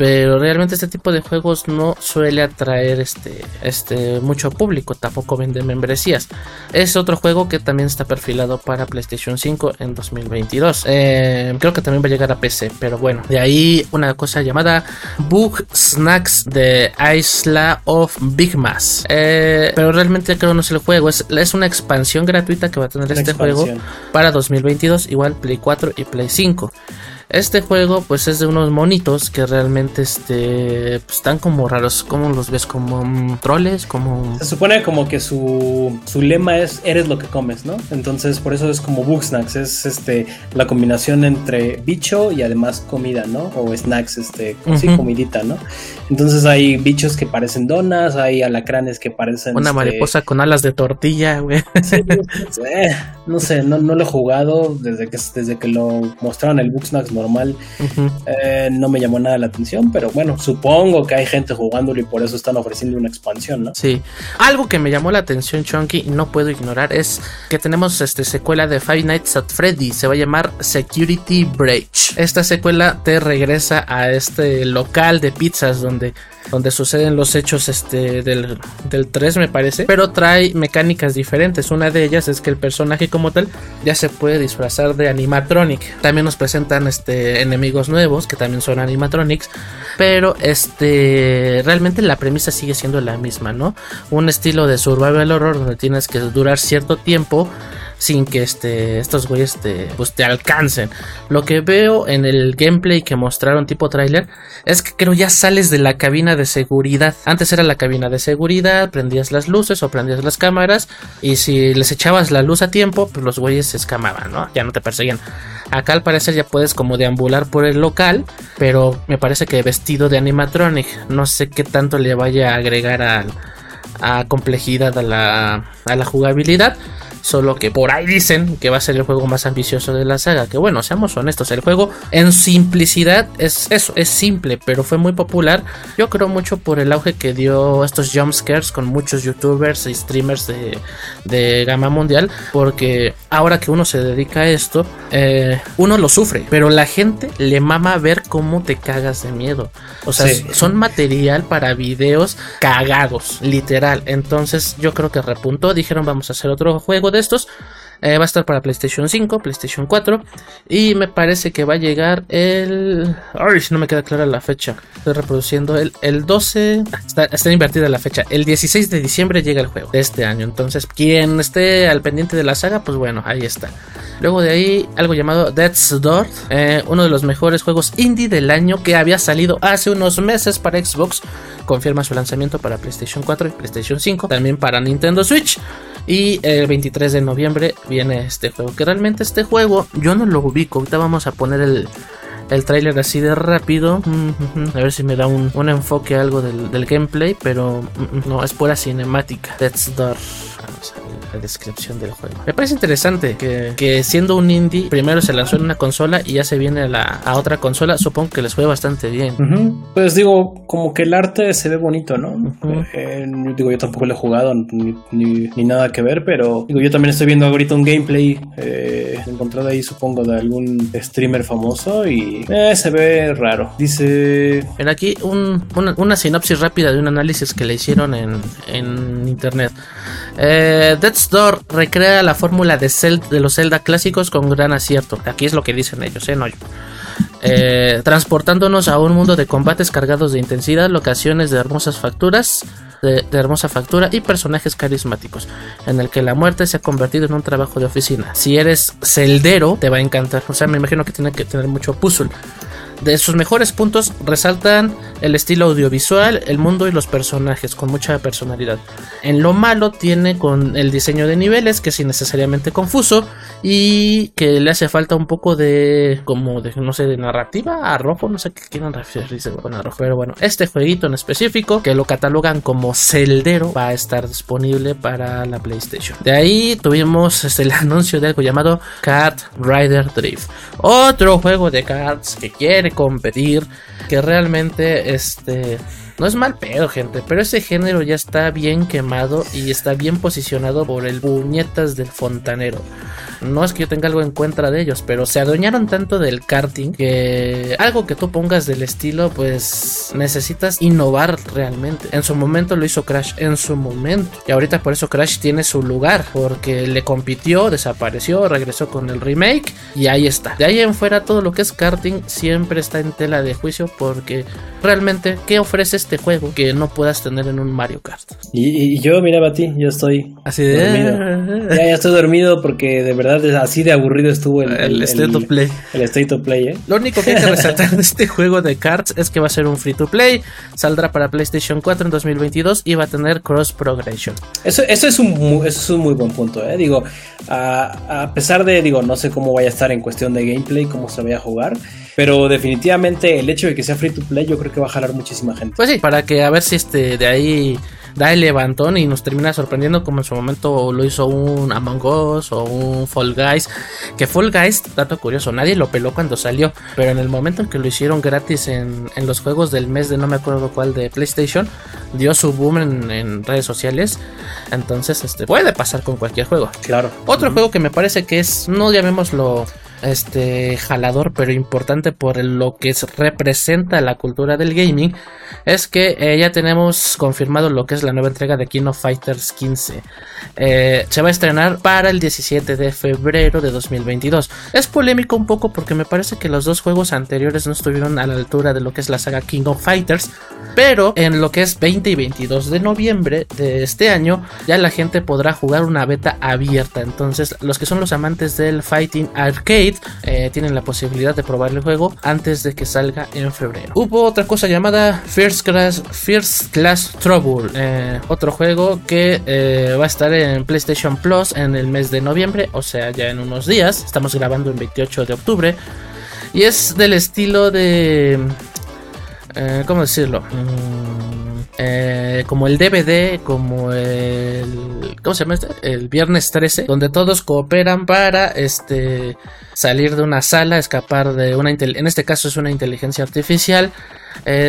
Pero realmente este tipo de juegos no suele atraer este, este mucho público, tampoco vende membresías. Es otro juego que también está perfilado para PlayStation 5 en 2022. Eh, creo que también va a llegar a PC, pero bueno, de ahí una cosa llamada Bug Snacks de Isla of Big Mass. Eh, pero realmente creo no es el juego, es, es una expansión gratuita que va a tener este juego para 2022, igual Play 4 y Play 5. Este juego pues es de unos monitos que realmente este, pues, están como raros, como los ves como um, troles, como... Se supone como que su, su, lema es eres lo que comes, ¿no? Entonces por eso es como book snacks, es este, la combinación entre bicho y además comida, ¿no? O snacks, este, sí, comidita, ¿no? Entonces hay bichos que parecen donas, hay alacranes que parecen... Una este, mariposa con alas de tortilla, güey. no sé, no, no, lo he jugado desde que, desde que lo mostraron el snacks normal eh, no me llamó nada la atención, pero bueno, supongo que hay gente jugándolo y por eso están ofreciendo una expansión, ¿no? Sí. Algo que me llamó la atención, Chunky, y no puedo ignorar, es que tenemos este secuela de Five Nights at Freddy, se va a llamar Security Breach. Esta secuela te regresa a este local de pizzas donde donde suceden los hechos este, del, del 3 me parece, pero trae mecánicas diferentes. Una de ellas es que el personaje como tal ya se puede disfrazar de animatronic. También nos presentan este, enemigos nuevos que también son animatronics, pero este, realmente la premisa sigue siendo la misma, ¿no? Un estilo de survival horror donde tienes que durar cierto tiempo sin que este, estos güeyes te, pues, te alcancen. Lo que veo en el gameplay que mostraron tipo trailer es que creo ya sales de la cabina de seguridad. Antes era la cabina de seguridad, prendías las luces o prendías las cámaras y si les echabas la luz a tiempo, pues los güeyes se escamaban, ¿no? Ya no te perseguían. Acá al parecer ya puedes como deambular por el local, pero me parece que vestido de animatronic. No sé qué tanto le vaya a agregar a, a complejidad a la, a la jugabilidad. Solo que por ahí dicen que va a ser el juego más ambicioso de la saga. Que bueno, seamos honestos, el juego en simplicidad es eso, es simple, pero fue muy popular. Yo creo mucho por el auge que dio estos jumpscares con muchos youtubers y streamers de, de gama mundial. Porque ahora que uno se dedica a esto, eh, uno lo sufre, pero la gente le mama ver cómo te cagas de miedo. O sea, son material para videos cagados, literal. Entonces yo creo que repuntó, dijeron vamos a hacer otro juego de estos. Eh, va a estar para PlayStation 5, PlayStation 4. Y me parece que va a llegar el. Ay, no me queda clara la fecha. Estoy reproduciendo el, el 12. Está, está, invertida la fecha. El 16 de diciembre llega el juego de este año. Entonces, quien esté al pendiente de la saga, pues bueno, ahí está. Luego de ahí, algo llamado Death's Door. Eh, uno de los mejores juegos indie del año que había salido hace unos meses para Xbox. Confirma su lanzamiento para PlayStation 4 y PlayStation 5. También para Nintendo Switch. Y el 23 de noviembre viene este juego. Que realmente este juego yo no lo ubico. Ahorita vamos a poner el, el tráiler así de rápido. A ver si me da un, un enfoque algo del, del, gameplay. Pero no, es pura cinemática. Death's Door. Vamos a ver la descripción del juego. Me parece interesante que, que, siendo un indie, primero se lanzó en una consola y ya se viene a, la, a otra consola. Supongo que les fue bastante bien. Uh -huh. Pues digo, como que el arte se ve bonito, ¿no? Uh -huh. eh, digo, yo tampoco lo he jugado ni, ni, ni, nada que ver, pero digo, yo también estoy viendo ahorita un gameplay eh, encontrado ahí, supongo, de algún streamer famoso y eh, se ve raro. Dice. Ven aquí un, una, una, sinopsis rápida de un análisis que le hicieron en, en internet. Eh, Death's recrea la fórmula de, de, los Zelda clásicos con gran acierto. Aquí es lo que dicen ellos, ¿eh? No yo. Eh, transportándonos a un mundo de combates cargados de intensidad, locaciones de hermosas facturas, de, de, hermosa factura y personajes carismáticos, en el que la muerte se ha convertido en un trabajo de oficina. Si eres celdero, te va a encantar. O sea, me imagino que tiene que tener mucho puzzle. De sus mejores puntos resaltan el estilo audiovisual, el mundo y los personajes con mucha personalidad. En lo malo tiene con el diseño de niveles que es innecesariamente confuso y que le hace falta un poco de como de no sé narrativa, arrojo, no sé qué quieren referirse con arrojo, pero bueno, este jueguito en específico que lo catalogan como celdero va a estar disponible para la PlayStation. De ahí tuvimos este, el anuncio de algo llamado Cat Rider Drift, otro juego de cards que quiere competir, que realmente este no es mal pedo, gente, pero ese género ya está bien quemado y está bien posicionado por el puñetas del fontanero. No es que yo tenga algo en contra de ellos, pero se adueñaron tanto del karting que algo que tú pongas del estilo, pues necesitas innovar realmente. En su momento lo hizo Crash, en su momento. Y ahorita por eso Crash tiene su lugar, porque le compitió, desapareció, regresó con el remake y ahí está. De ahí en fuera todo lo que es karting siempre está en tela de juicio porque realmente, ¿qué ofrece este juego que no puedas tener en un Mario Kart? Y, yo, mira, Bati, yo estoy así de... Dormido. Ya, ya estoy dormido porque de verdad así de aburrido estuvo el, el, State of Play. El State of Play, ¿eh? Lo único que hay que resaltar de este juego de cards es que va a ser un free to play, saldrá para PlayStation 4 en 2022 y va a tener cross progression. Eso, eso, es, un, eso es un muy buen punto, ¿eh? Digo, a, a pesar de, digo, no sé cómo vaya a estar en cuestión de gameplay, cómo se vaya a jugar, pero definitivamente el hecho de que sea free to play yo creo que va a jalar muchísima gente. Pues sí, para que a ver si este de ahí da el levantón y nos termina sorprendiendo como en su momento lo hizo un Among Us o un Fall Guys. Que Fall Guys, dato curioso, nadie lo peló cuando salió, pero en el momento en que lo hicieron gratis en, los juegos del mes de no me acuerdo cuál de PlayStation, dio su boom en, redes sociales. Entonces, este puede pasar con cualquier juego. Claro. Otro juego que me parece que es, no llamémoslo este jalador pero importante por lo que representa la cultura del gaming es que eh, ya tenemos confirmado lo que es la nueva entrega de King of Fighters 15 eh, se va a estrenar para el 17 de febrero de 2022 es polémico un poco porque me parece que los dos juegos anteriores no estuvieron a la altura de lo que es la saga King of Fighters pero en lo que es 20 y 22 de noviembre de este año ya la gente podrá jugar una beta abierta. Entonces los que son los amantes del fighting arcade eh, tienen la posibilidad de probar el juego antes de que salga en febrero. Hubo otra cosa llamada First Class, First Class Trouble, eh, otro juego que eh, va a estar en PlayStation Plus en el mes de noviembre, o sea, ya en unos días. Estamos grabando el 28 de octubre. Y es del estilo de... ¿Cómo decirlo? Mm, como el DVD, como el. ¿Cómo se llama este? El viernes 13, donde todos cooperan para este salir de una sala, escapar de una en este caso es una inteligencia artificial.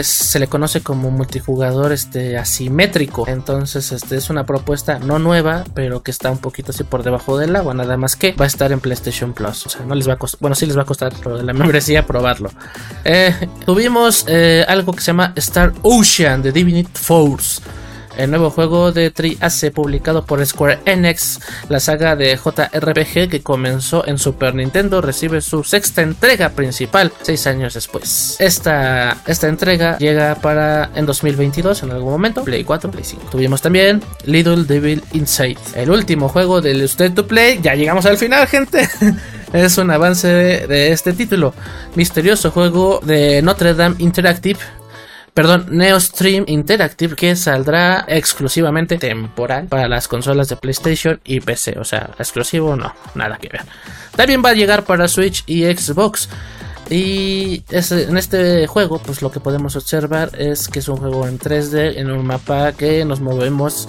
se le conoce como multijugador este asimétrico. Entonces, este es una propuesta no nueva, pero que está un poquito así por debajo del agua. Nada más que va a estar en PlayStation Plus. O sea, no les va a costar. Bueno, sí les va a costar lo de la membresía probarlo. Eh, tuvimos eh, algo que se llama Star Ocean de Divinity Force el nuevo juego de Tri-Ace publicado por Square Enix, la saga de JRPG que comenzó en Super Nintendo, recibe su sexta entrega principal seis años después. Esta, esta entrega llega para en 2022 en algún momento, Play 4, Play 5. Tuvimos también Little Devil Inside, el último juego del State to Play. Ya llegamos al final, gente. es un avance de, este título. Misterioso juego de Notre Dame Interactive perdón, Neostream Interactive que saldrá exclusivamente temporal para las consolas de PlayStation y PC. O sea, exclusivo no, nada que ver. También va a llegar para Switch y Xbox. Y en este juego, pues lo que podemos observar es que es un juego en 3D, en un mapa que nos movemos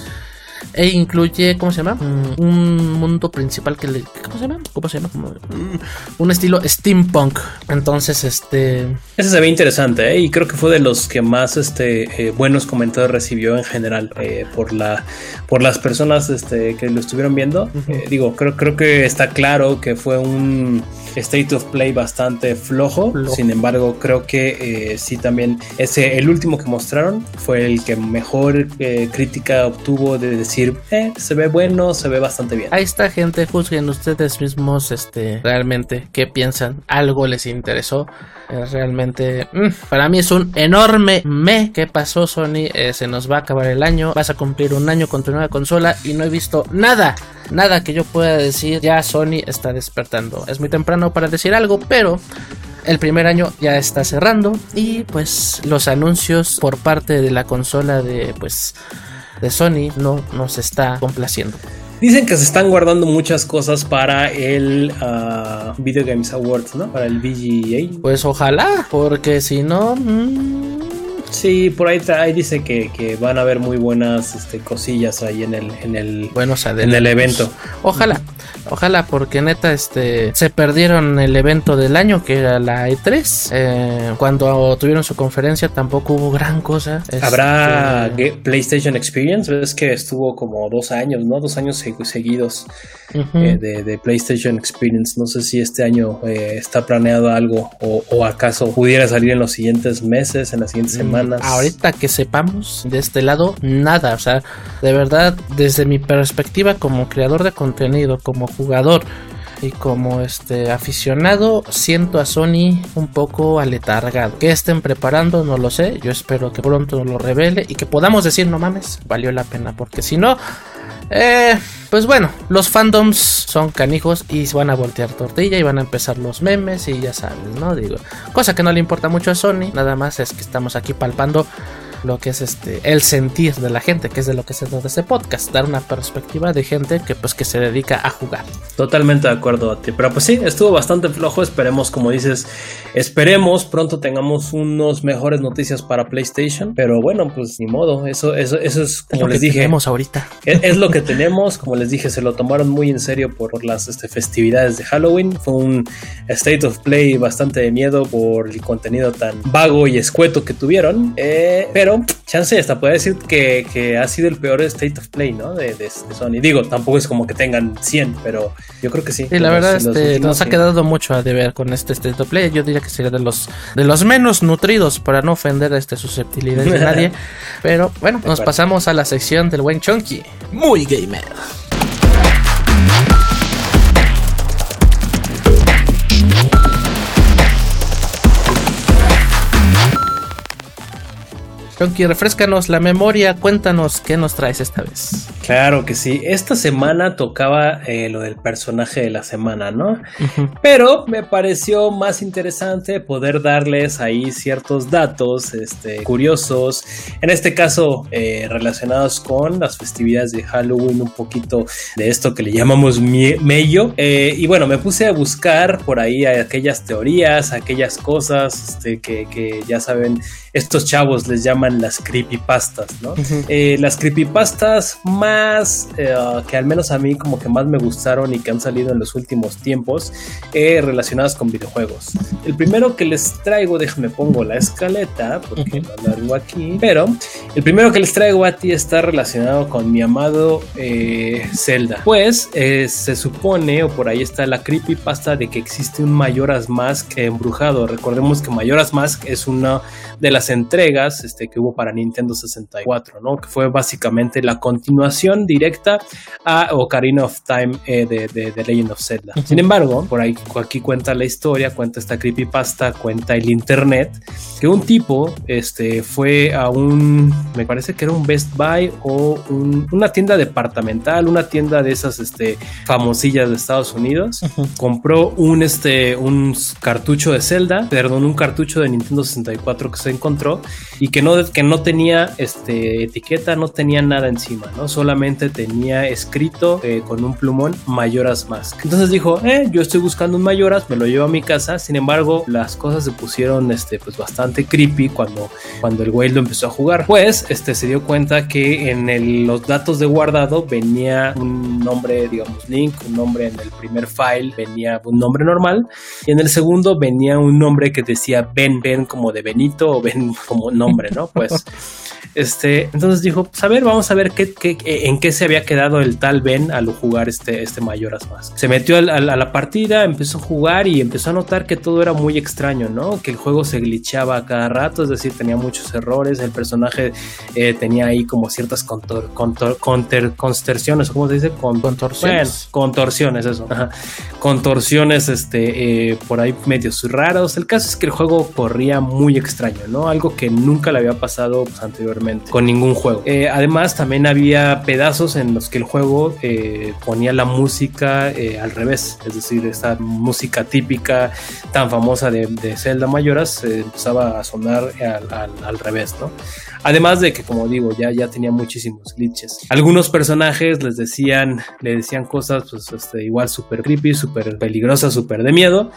e incluye, ¿cómo se llama? Mm, un mundo principal que le... ¿Cómo se llama? ¿Cómo se llama? Mm, un estilo steampunk. Entonces, este... Ese se ve interesante, ¿eh? Y creo que fue de los que más este, eh, buenos comentarios recibió en general eh, por, la, por las personas este, que lo estuvieron viendo. Eh, digo, creo, creo que está claro que fue un state of play bastante flojo. Sin embargo, creo que sí también ese, el último que mostraron fue el que mejor crítica obtuvo de eh, se ve bueno, se ve bastante bien. Ahí está, gente, juzguen ustedes mismos, este, realmente, qué piensan, algo les interesó. Eh, realmente, mm, para mí es un enorme me. ¿Qué pasó, Sony? Eh, se nos va a acabar el año, vas a cumplir un año con tu nueva consola y no he visto nada, nada que yo pueda decir, ya Sony está despertando. Es muy temprano para decir algo, pero el primer año ya está cerrando y pues los anuncios por parte de la consola de pues de Sony no nos está complaciendo. Dicen que se están guardando muchas cosas para el uh, Video Games Awards, ¿no? Para el VGA. Pues ojalá, porque si no... Mmm... Sí, por ahí, ahí dice que, que, van a haber muy buenas este, cosillas ahí en el, en el, Buenos en el evento. Ojalá, ojalá, porque neta, este, se perdieron el evento del año que era la E3. Eh, cuando tuvieron su conferencia tampoco hubo gran cosa. Habrá este... PlayStation Experience, ves que estuvo como dos años, ¿no? Dos años seguidos uh -huh. eh, de, de, PlayStation Experience. No sé si este año eh, está planeado algo o, o, acaso pudiera salir en los siguientes meses, en las siguientes semanas. Ahorita que sepamos de este lado, nada. O sea, de verdad, desde mi perspectiva como creador de contenido, como jugador y como este aficionado, siento a Sony un poco aletargado. Que estén preparando, no lo sé. Yo espero que pronto lo revele y que podamos decir, no mames, valió la pena. Porque si no, eh, pues bueno, los fandoms son canijos y van a voltear tortilla y van a empezar los memes y ya sabes, ¿no? Digo, cosa que no le importa mucho a Sony, nada más es que estamos aquí palpando lo que es este el sentir de la gente, que es de lo que se trata este podcast, dar una perspectiva de gente que pues que se dedica a jugar. Totalmente de acuerdo a ti, pero pues sí, estuvo bastante flojo, esperemos como dices, esperemos pronto tengamos unos mejores noticias para PlayStation, pero bueno, pues ni modo, eso eso eso es como es les dije, tenemos ahorita. Es, es, lo que tenemos, como les dije, se lo tomaron muy en serio por las este, festividades de Halloween, fue un state of play bastante de miedo por el contenido tan vago y escueto que tuvieron, eh, pero chance hasta puede decir que, que, ha sido el peor state of play, ¿no? De, de, de, Sony. Digo, tampoco es como que tengan 100, pero yo creo que sí. Sí, la verdad, este, nos ha quedado mucho a deber con este state of play. Yo diría que sería de los, de los menos nutridos para no ofender a este susceptibilidad de nadie. pero bueno, nos pasamos a la sección del buen Chunky. Muy gamer. Chonky, refrescanos la memoria, cuéntanos qué nos traes esta vez. Claro que sí, esta semana tocaba eh, lo del personaje de la semana, ¿no? Uh -huh. Pero me pareció más interesante poder darles ahí ciertos datos este, curiosos, en este caso eh, relacionados con las festividades de Halloween, un poquito de esto que le llamamos mello. Eh, y bueno, me puse a buscar por ahí aquellas teorías, aquellas cosas este, que, que ya saben, estos chavos les llaman las creepypastas, ¿no? Uh -huh. eh, las creepypastas más eh, que al menos a mí como que más me gustaron y que han salido en los últimos tiempos eh, relacionadas con videojuegos. El primero que les traigo, déjame pongo la escaleta porque uh -huh. aquí, pero el primero que les traigo a ti está relacionado con mi amado eh, Zelda. Pues se supone o por ahí está la creepypasta de que existe un Majora's Mask embrujado. Recordemos que Majora's Mask es una de las entregas este, que hubo para Nintendo 64, ¿no? Que fue básicamente la continuación directa a Ocarina of Time eh, de, de, de, Legend of Zelda. Sin embargo, por ahí aquí cuenta la historia, cuenta esta creepypasta, cuenta el internet, que un tipo este, fue a un, me parece que era un Best Buy o un, una tienda departamental, una tienda de esas este, famosillas de Estados Unidos, uh -huh. compró un, este, un cartucho de Zelda, perdón, un cartucho de Nintendo 64 que se encontró y que no, que no tenía este, etiqueta, no tenía nada encima, ¿no? Solamente tenía escrito eh, con un plumón Mayoras Mask. Entonces dijo, eh, yo estoy buscando un Mayoras, me lo llevo a mi casa. Sin embargo, las cosas se pusieron este, pues bastante creepy cuando, cuando el güey lo empezó a jugar. Pues este, se dio cuenta que en el, los datos de guardado venía un nombre, digamos, link, un nombre en el primer file, venía un nombre normal y en el segundo venía un nombre que decía Ben, Ben como de Benito o Ben como nombre, ¿no? Pues, este, entonces dijo, pues a ver, vamos a ver qué, qué, en qué se había quedado el tal Ben al jugar este, este Mayoras Mask. Se metió a, la partida, empezó a jugar y empezó a notar que todo era muy extraño, ¿no? Que el juego se glitchaba a cada rato, es decir, tenía muchos errores, el personaje eh, tenía ahí como ciertas contor, contor, conter, constersiones, ¿cómo se dice? Con, contorsiones. Bueno, contorsiones, eso. Ajá. Contorsiones, este, eh, por ahí medios raros. El caso es que el juego corría muy extraño, ¿no? Algo que nunca le había pasado pues, anteriormente con ningún juego. Eh, además, también había pedazos en los que el juego eh, ponía la música eh, al revés, es decir, esta música típica tan famosa de, de Zelda Mayoras empezaba a sonar al, al revés, ¿no? Además de que, como digo, ya, ya tenía muchísimos glitches. Algunos personajes les decían, le decían cosas, pues, este, igual súper creepy, súper peligrosas, súper de miedo.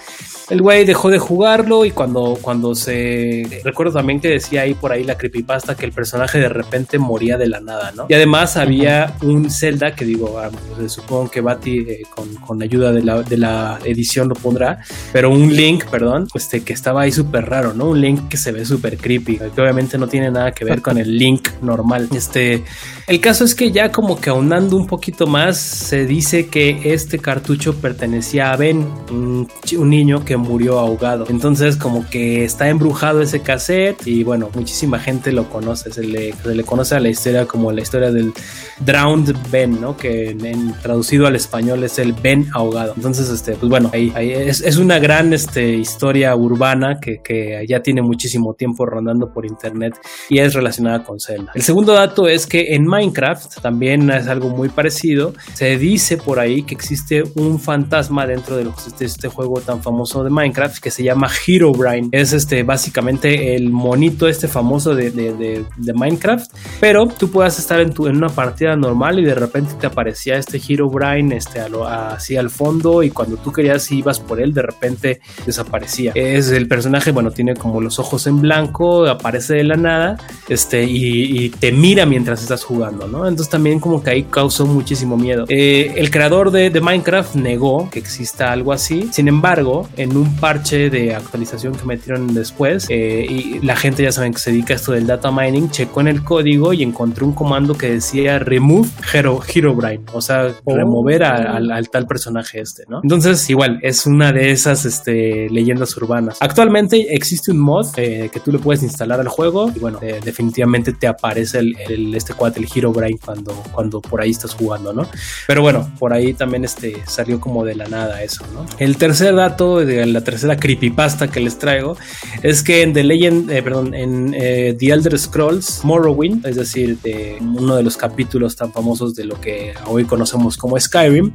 El güey dejó de jugarlo y cuando, cuando se... Recuerdo también que decía ahí por ahí la creepypasta que el personaje de repente moría de la nada, ¿no? Y además había un Zelda que digo, ah, pues, supongo que Bati eh, con, con ayuda de la, de la edición lo pondrá, pero un Link, perdón, este, que estaba ahí súper raro, ¿no? Un Link que se ve súper creepy, que obviamente no tiene nada que ver con el link normal. Este, el caso es que ya como que aunando un poquito más, se dice que este cartucho pertenecía a Ben, un, niño que murió ahogado. Entonces como que está embrujado ese cassette y bueno, muchísima gente lo conoce, se le, conoce a la historia como la historia del Drowned Ben, ¿no? Que en, traducido al español es el Ben ahogado. Entonces, este, pues bueno, ahí, es, una gran este, historia urbana que, que ya tiene muchísimo tiempo rondando por internet y es relacionada con Zelda. El segundo dato es que en Minecraft también es algo muy parecido. Se dice por ahí que existe un fantasma dentro de, este juego tan famoso de Minecraft que se llama Herobrine. Es este básicamente el monito este famoso de, de, Minecraft, pero tú puedas estar en, tu, en una partida normal y de repente te aparecía este Herobrine este, así al fondo y cuando tú querías ibas por él de repente desaparecía. Es el personaje, bueno, tiene como los ojos en blanco, aparece de la nada este, y, te mira mientras estás jugando, ¿no? Entonces también como que ahí causó muchísimo miedo. Eh, el creador de, Minecraft negó que exista algo así, sin embargo, en un parche de actualización que metieron después, eh, y la gente ya saben que se dedica a esto del data mining, checó en el código y encontró un comando que decía remove hero, Herobrine, o sea, oh. remover al, tal personaje este, ¿no? Entonces, igual, es una de esas este, leyendas urbanas. Actualmente existe un mod eh, que tú le puedes instalar al juego y bueno, definitivamente te aparece el, este cuate, el Hero Brain, cuando, cuando por ahí estás jugando, ¿no? Pero bueno, por ahí también este, salió como de la nada eso, ¿no? El tercer dato, de la tercera creepypasta que les traigo, es que en The Legend, eh, perdón, en eh, The Elder Scrolls Morrowind, es decir, de uno de los capítulos tan famosos de lo que hoy conocemos como Skyrim,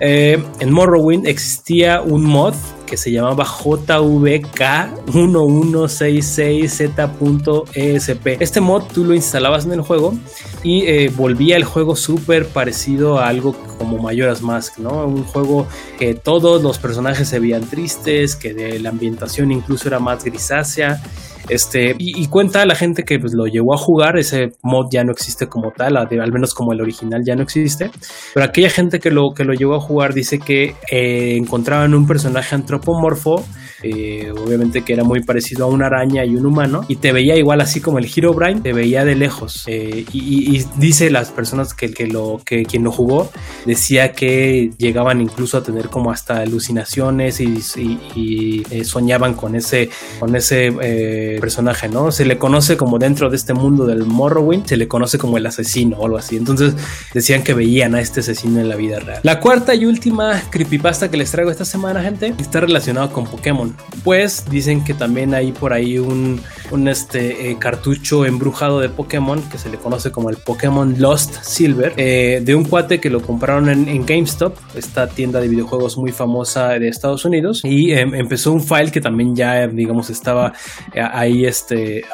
eh, en Morrowind existía un mod que se llamaba JVK1166Z.esp. Este mod tú lo instalabas en el juego y eh, volvía el juego súper parecido a algo como Majora's Mask, ¿no? Un juego que todos los personajes se veían tristes, que la ambientación incluso era más grisácea. Este, y, cuenta la gente que pues, lo llevó a jugar, ese mod ya no existe como tal, al menos como el original ya no existe, pero aquella gente que lo, que lo llevó a jugar dice que eh, encontraban un personaje antropomorfo eh, obviamente que era muy parecido a una araña y un humano, y te veía igual así como el Hero Brain, te veía de lejos. Eh, y, dice las personas que, que, lo, que quien lo jugó, decía que llegaban incluso a tener como hasta alucinaciones y, eh, soñaban con ese, con ese personaje, ¿no? Se le conoce como dentro de este mundo del Morrowind, se le conoce como el asesino o algo así. Entonces decían que veían a este asesino en la vida real. La cuarta y última creepypasta que les traigo esta semana, gente, está relacionado con Pokémon. Pues dicen que también hay por ahí un, un este, eh, cartucho embrujado de Pokémon que se le conoce como el Pokémon Lost Silver, eh, de un cuate que lo compraron en, GameStop, esta tienda de videojuegos muy famosa de Estados Unidos, y em, empezó un file que también ya, digamos, estaba eh, ahí este,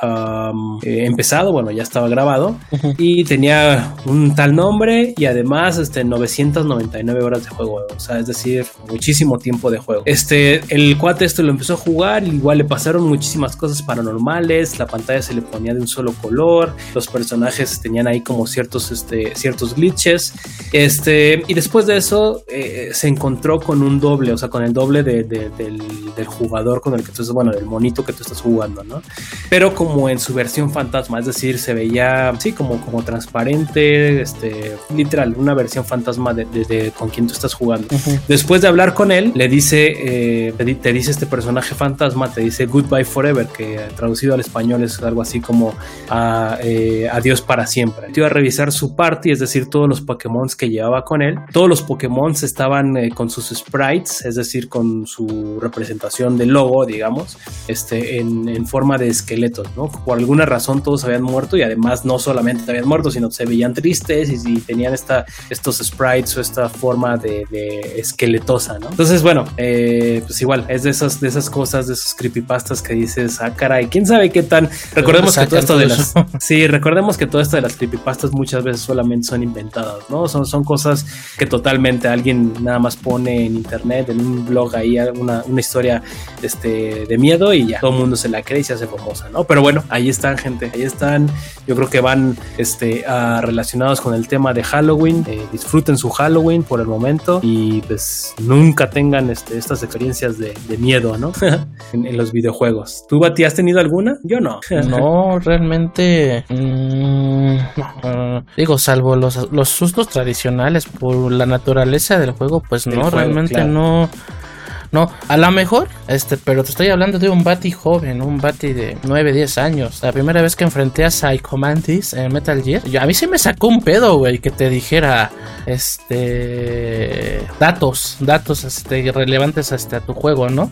empezado, bueno, ya estaba grabado, y tenía un tal nombre y además este, 999 horas de juego, o sea, es decir, muchísimo tiempo de juego. Este, el cuate esto lo empezó a jugar, igual le pasaron muchísimas cosas paranormales, la pantalla se le ponía de un solo color, los personajes tenían ahí como ciertos, este, ciertos glitches, este, y después de eso eh, se encontró con un doble, o sea, con el doble del, jugador con el que tú estás, bueno, del monito que tú estás jugando, ¿no? Pero como en su versión fantasma, es decir, se veía, sí, como, como transparente, este, literal, una versión fantasma de, con quien tú estás jugando. Después de hablar con él, le dice, eh, te dice este personaje fantasma te dice Goodbye Forever, que traducido al español es algo así como a, eh, adiós para siempre. Te iba a revisar su party, es decir, todos los Pokémon que llevaba con él. Todos los Pokémon estaban eh, con sus sprites, es decir, con su representación del logo, digamos, este, en, forma de esqueletos, ¿no? Por alguna razón todos habían muerto y además no solamente habían muerto, sino se veían tristes y, tenían esta, estos sprites o esta forma de, esqueletosa, ¿no? Entonces, bueno, eh, pues igual, es de esas, de esas cosas, de esos creepypastas que dices, ah, caray, quién sabe qué tan. Recordemos que todo esto de las. Sí, recordemos que todo esto de las creepypastas muchas veces solamente son inventadas, ¿no? Son, son cosas que totalmente alguien nada más pone en internet, en un blog ahí, una, una historia este, de miedo y ya todo el mundo se la cree y se hace famosa, ¿no? Pero bueno, ahí están, gente, ahí están. Yo creo que van este, relacionados con el tema de Halloween. Eh, disfruten su Halloween por el momento y pues nunca tengan este, estas experiencias de, miedo, ¿no? en, los videojuegos. ¿Tú, Bati, has tenido alguna? Yo no. no, realmente. Mm, digo, salvo los, los sustos tradicionales por la naturaleza del juego, pues no, realmente no. No, a lo mejor, este, pero te estoy hablando de un Bati joven, un Bati de 9, 10 años. La primera vez que enfrenté a Psycho Mantis en Metal Gear, a mí sí me sacó un pedo, güey, que te dijera, este, datos, datos, este, relevantes este, a tu juego, ¿no?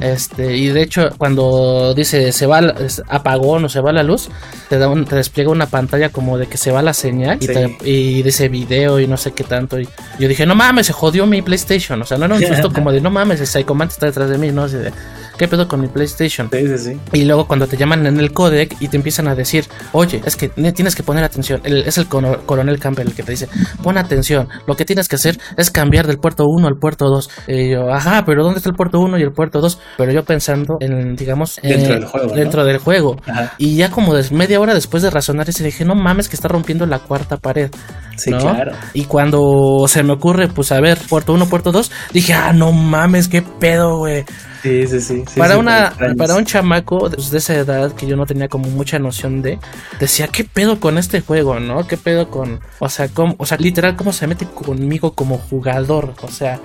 Este, y de hecho, cuando dice se va, apagón o se va la luz, te, da un, te despliega una pantalla como de que se va la señal y, dice video y no sé qué tanto. Y yo dije, no mames, se jodió mi PlayStation. O sea, no era un susto como de no mames, Psycho está detrás de mí, ¿no? Así de, ¿qué pedo con mi PlayStation? Sí, sí, sí. Y luego cuando te llaman en el codec y te empiezan a decir, oye, es que tienes que poner atención. es el coronel Campbell el que te dice, pon atención. Lo que tienes que hacer es cambiar del puerto 1 al puerto 2. Y yo, ajá, pero ¿dónde está el puerto 1 y el puerto 2? Pero yo pensando en, digamos, dentro del juego. Dentro del juego. Y ya como de media hora después de razonar ese dije, no mames que está rompiendo la cuarta pared. Sí, claro. Y cuando se me ocurre, pues a ver, puerto 1, puerto 2, dije, ah, no mames, qué pedo, güey. Sí, sí, sí. para, una, para un chamaco de, esa edad que yo no tenía como mucha noción de, decía, ¿qué pedo con este juego, no? ¿Qué pedo con, o sea, cómo, o sea, literal, cómo se mete conmigo como jugador? O sea,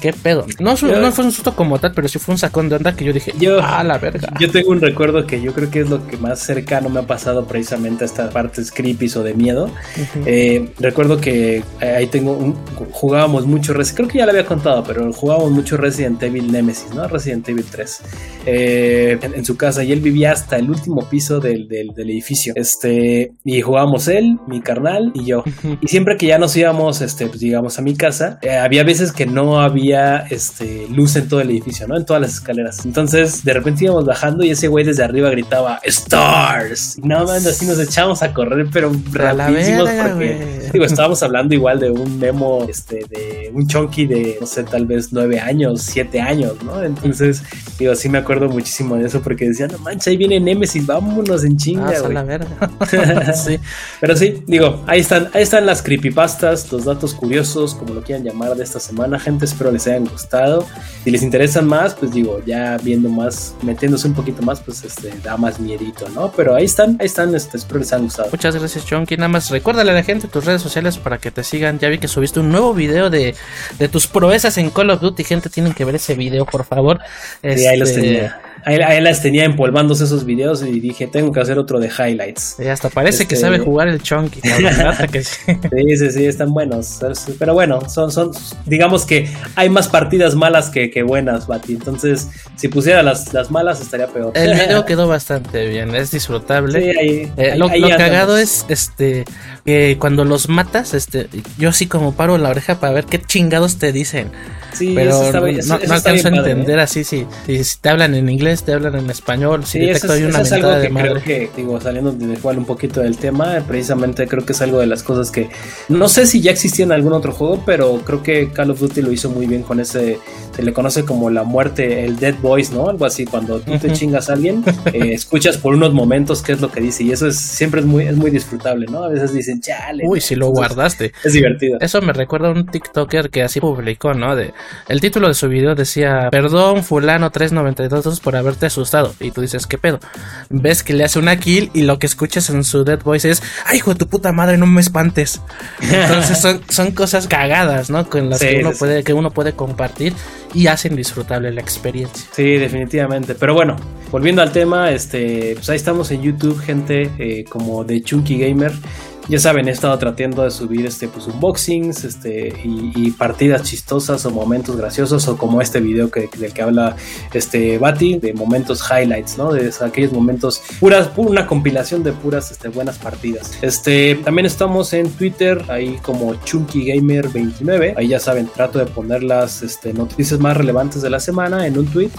¿qué pedo? No, no fue un susto como tal, pero sí fue un sacón de onda que yo dije, yo, ah, la verga. Yo tengo un recuerdo que yo creo que es lo que más cercano me ha pasado precisamente a estas partes creepy o de miedo. Eh, recuerdo que eh, ahí tengo un, jugábamos mucho Resident, creo que ya lo había contado, pero jugábamos mucho Resident Evil Nemesis, ¿no? Resident Evil 3 eh, en, su casa y él vivía hasta el último piso del, del, edificio. Este, y jugábamos él, mi carnal y yo. Y siempre que ya nos íbamos, este, pues, digamos, a mi casa, eh, había veces que no había este, luz en todo el edificio, ¿no? En todas las escaleras. Entonces, de repente íbamos bajando y ese güey desde arriba gritaba ¡Stars! Y nada más así nos echamos a correr, pero rapidísimos porque, digo, estábamos hablando igual de un memo, este, de un chunky de, no sé, tal vez nueve años, siete años, ¿no? Entonces, digo, sí me acuerdo muchísimo de eso porque decía, no manches, ahí viene Nemesis, vámonos en chinga, ah, la verga. sí. Pero sí, digo, ahí están, ahí están las creepypastas, los datos curiosos, como lo quieran llamar de esta semana, gente, espero les hayan gustado. Si les interesan más, pues digo, ya viendo más, metiéndose un poquito más, pues este, da más miedito, ¿no? Pero ahí están, ahí están, este, espero les hayan gustado. Muchas gracias, Chonky. Nada más recuérdale a la gente tus redes sociales para que te sigan. Ya vi que subiste un nuevo video de, de tus proezas en Call of Duty, gente, tienen que ver ese video, por favor. Sí, ahí los este, tenía. Ahí, las tenía empolvándose esos videos y dije, tengo que hacer otro de highlights. Y hasta parece que este, sabe jugar el Chunky. sí, sí, sí, están buenos. Pero bueno, son, son, digamos que hay más partidas malas que, buenas, Bati. Entonces, si pusiera las, las malas, estaría peor. El video quedó bastante bien, es disfrutable. Sí, ahí, eh, lo, cagado es este que cuando los matas, este, yo así como paro la oreja para ver qué chingados te dicen. Sí, pero no, alcanzo a entender ¿eh? así si, si, te hablan en inglés, te hablan en español, si sí, eso hay una es algo que creo que, digo, saliendo de igual un poquito del tema, precisamente creo que es algo de las cosas que no sé si ya existía en algún otro juego, pero creo que Call of Duty lo hizo muy bien con ese, se le conoce como la muerte, el dead voice, ¿no? Algo así, cuando tú te chingas a alguien, eh, escuchas por unos momentos qué es lo que dice y eso es siempre es muy, es muy disfrutable, ¿no? A veces dicen, chale. Uy, si lo guardaste. Es divertido. Eso me recuerda a un TikToker que así publicó, ¿no? De, el título de su video decía, perdón fulano 392 por haberte asustado. Y tú dices, ¿qué pedo? Ves que le hace una kill y lo que escuchas en su dead voice es, ay, hijo de tu puta madre, no me espantes. Entonces son, son cosas cagadas, ¿no? Con las que, uno puede, que uno puede compartir y hacen disfrutable la experiencia. Sí, definitivamente. Pero bueno, volviendo al tema, este, pues ahí estamos en YouTube, gente eh, como de Chunky Gamer. Ya saben, he estado tratando de subir este, pues, unboxings este, y, partidas chistosas o momentos graciosos o como este video que, del que habla este Bati, de momentos highlights, ¿no? De aquellos momentos puras, una compilación de puras este, buenas partidas. Este, también estamos en Twitter, ahí como Chunky Gamer 29. Ahí ya saben, trato de poner las este, noticias más relevantes de la semana en un tweet.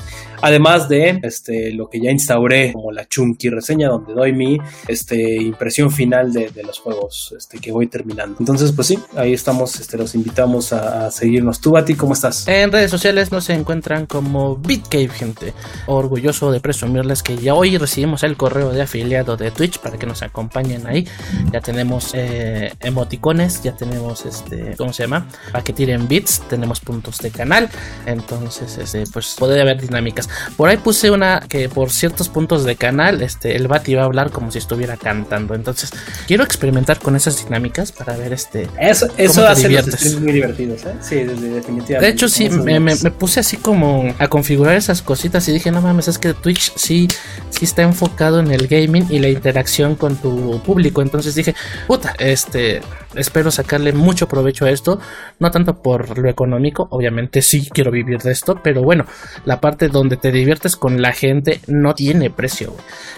Además de este, lo que ya instauré como la Chunky reseña, donde doy mi este, impresión final de los juegos este, que voy terminando. Entonces, pues sí, ahí estamos, este, los invitamos a, seguirnos. Tú, Bati, ¿cómo estás? En redes sociales nos encuentran como BitCave, gente. Orgulloso de presumirles que ya hoy recibimos el correo de afiliado de Twitch para que nos acompañen ahí. Ya tenemos eh, emoticones, ya tenemos este, ¿cómo se llama? Para que tiren bits, tenemos puntos de canal. Entonces, este, pues puede haber dinámicas. Por ahí puse una que por ciertos puntos de canal, este, el Bati va a hablar como si estuviera cantando. Entonces, quiero experimentar con esas dinámicas para ver este. Eso, eso hace los muy divertidos, ¿eh? Sí, definitivamente. De hecho, sí, me, me, puse así como a configurar esas cositas y dije, no mames, es que Twitch sí, sí está enfocado en el gaming y la interacción con tu público. Entonces dije, puta, este, espero sacarle mucho provecho a esto. No tanto por lo económico, obviamente sí quiero vivir de esto, pero bueno, la parte donde te diviertes con la gente no tiene precio.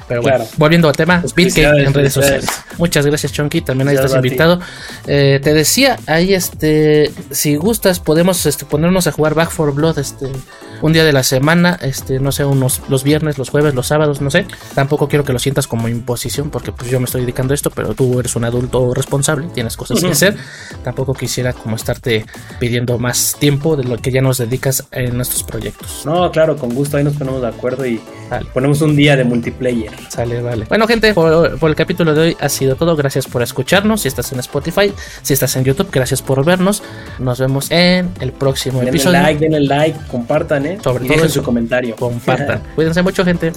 Pero bueno, volviendo al tema, BitCake en redes sociales. Muchas gracias, Chonky también ahí estás invitado. Eh, te decía, ahí este, si gustas, podemos este, ponernos a jugar Back for Blood este, un día de la semana, este, no sé, unos los viernes, los jueves, los sábados, no sé. Tampoco quiero que lo sientas como imposición, porque pues yo me estoy dedicando a esto, pero tú eres un adulto responsable, tienes cosas que hacer. Tampoco quisiera como estarte pidiendo más tiempo de lo que ya nos dedicas en nuestros proyectos. No, claro, con gusto ahí nos ponemos de acuerdo y ponemos un día de multiplayer. Sale, vale. Bueno, gente, por, por el capítulo de hoy ha sido todo. Gracias por escucharnos. Si estás en Spotify, si estás en YouTube, gracias por vernos. Nos vemos en el próximo denle episodio. like, denle like, compartan, ¿eh? Sobre todo en su comentario. Compartan. Cuídense mucho, gente.